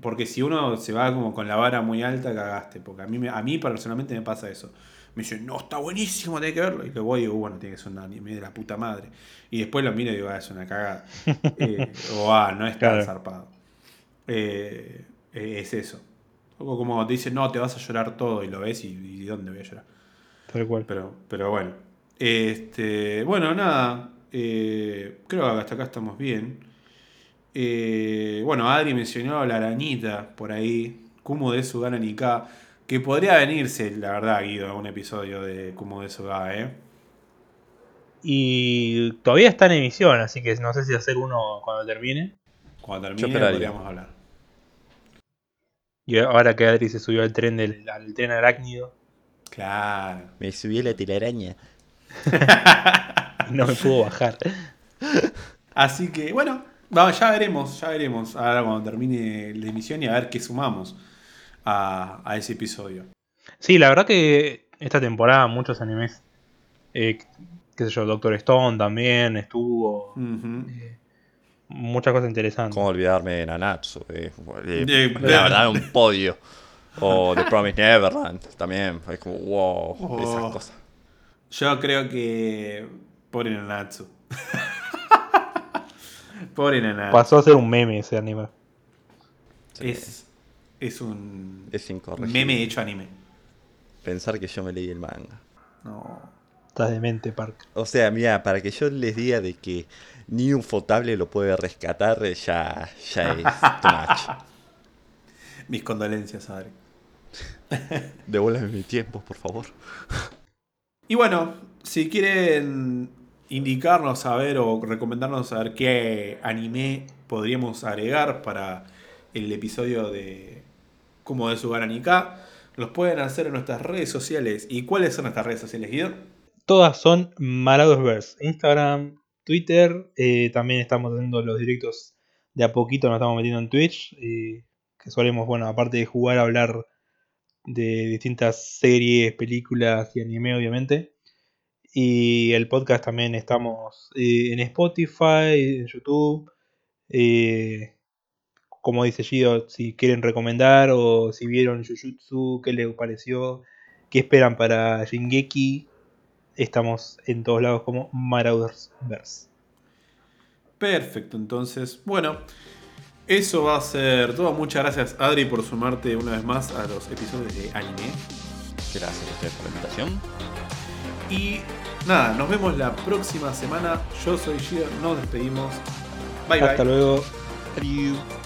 porque si uno se va como con la vara muy alta, cagaste. Porque a mí, a mí personalmente me pasa eso. Me dicen, no, está buenísimo, tiene que verlo. Y luego voy y digo, bueno, tiene que ser un anime de la puta madre. Y después lo miro y digo, ah, es una cagada. Eh, o ah, no es tan Claro. zarpado. Eh, eh, es eso. O como te dicen, no, te vas a llorar todo y lo ves y, y ¿dónde voy a llorar? Tal cual. Pero, pero bueno. Este, bueno, nada. eh, creo que hasta acá estamos bien. Eh, bueno, Adri mencionó la arañita por ahí. Kumo de Sugana Nika. Que podría venirse, la verdad, Guido, a un episodio de Kumo de Suga, ¿eh? Y todavía está en emisión, así que no sé si hacer uno cuando termine. Cuando termine podríamos hablar. Y ahora que Adri se subió al tren del al tren arácnido, Claro. Me subí la telaraña. no me pudo bajar. Así que, bueno, vamos, ya veremos, ya veremos. Ahora cuando termine la emisión y a ver qué sumamos a, a ese episodio. Sí, la verdad que esta temporada muchos animes, eh, qué sé yo, Doctor Stone también estuvo, eh, muchas cosas interesantes. ¿Cómo olvidarme de Nanatsu? Eh, eh, De- la verdad, un podio. O The Promised Neverland también. Es como, wow, Oh. esas cosas. Yo creo que. Pobre Nanatsu. Pobre Nanatsu. Pasó a ser un meme ese anime. Sí. Es, es un Es incorregible. meme hecho anime. Pensar que yo me leí el manga. No. Estás demente, Park. O sea, mira, para que yo les diga de que ni un fotable lo puede rescatar, ya, ya es too much. Mis condolencias, Adri. Devuélveme mi tiempo, por favor. Y bueno, si quieren indicarnos saber o recomendarnos saber qué anime podríamos agregar para el episodio de Como de Sugar Nika, los pueden hacer en nuestras redes sociales. ¿Y cuáles son nuestras redes sociales, Guido? Todas son Maradosverse. Instagram, Twitter. eh, también estamos haciendo los directos de a poquito, nos estamos metiendo en Twitch. eh, que solemos, bueno, aparte de jugar, hablar de distintas series, películas y anime, obviamente. Y el podcast también estamos eh, en Spotify, en YouTube. eh, como dice Gido, si quieren recomendar o si vieron Jujutsu, qué les pareció, qué esperan para Shingeki, estamos en todos lados como Maraudersverse. Perfecto, entonces, bueno, eso va a ser todo. Muchas gracias, Adri, por sumarte una vez más a los episodios de anime. Gracias a ustedes por la invitación. Y nada, nos vemos la próxima semana. Yo soy Gido, nos despedimos. Bye bye. Hasta luego. Adiós.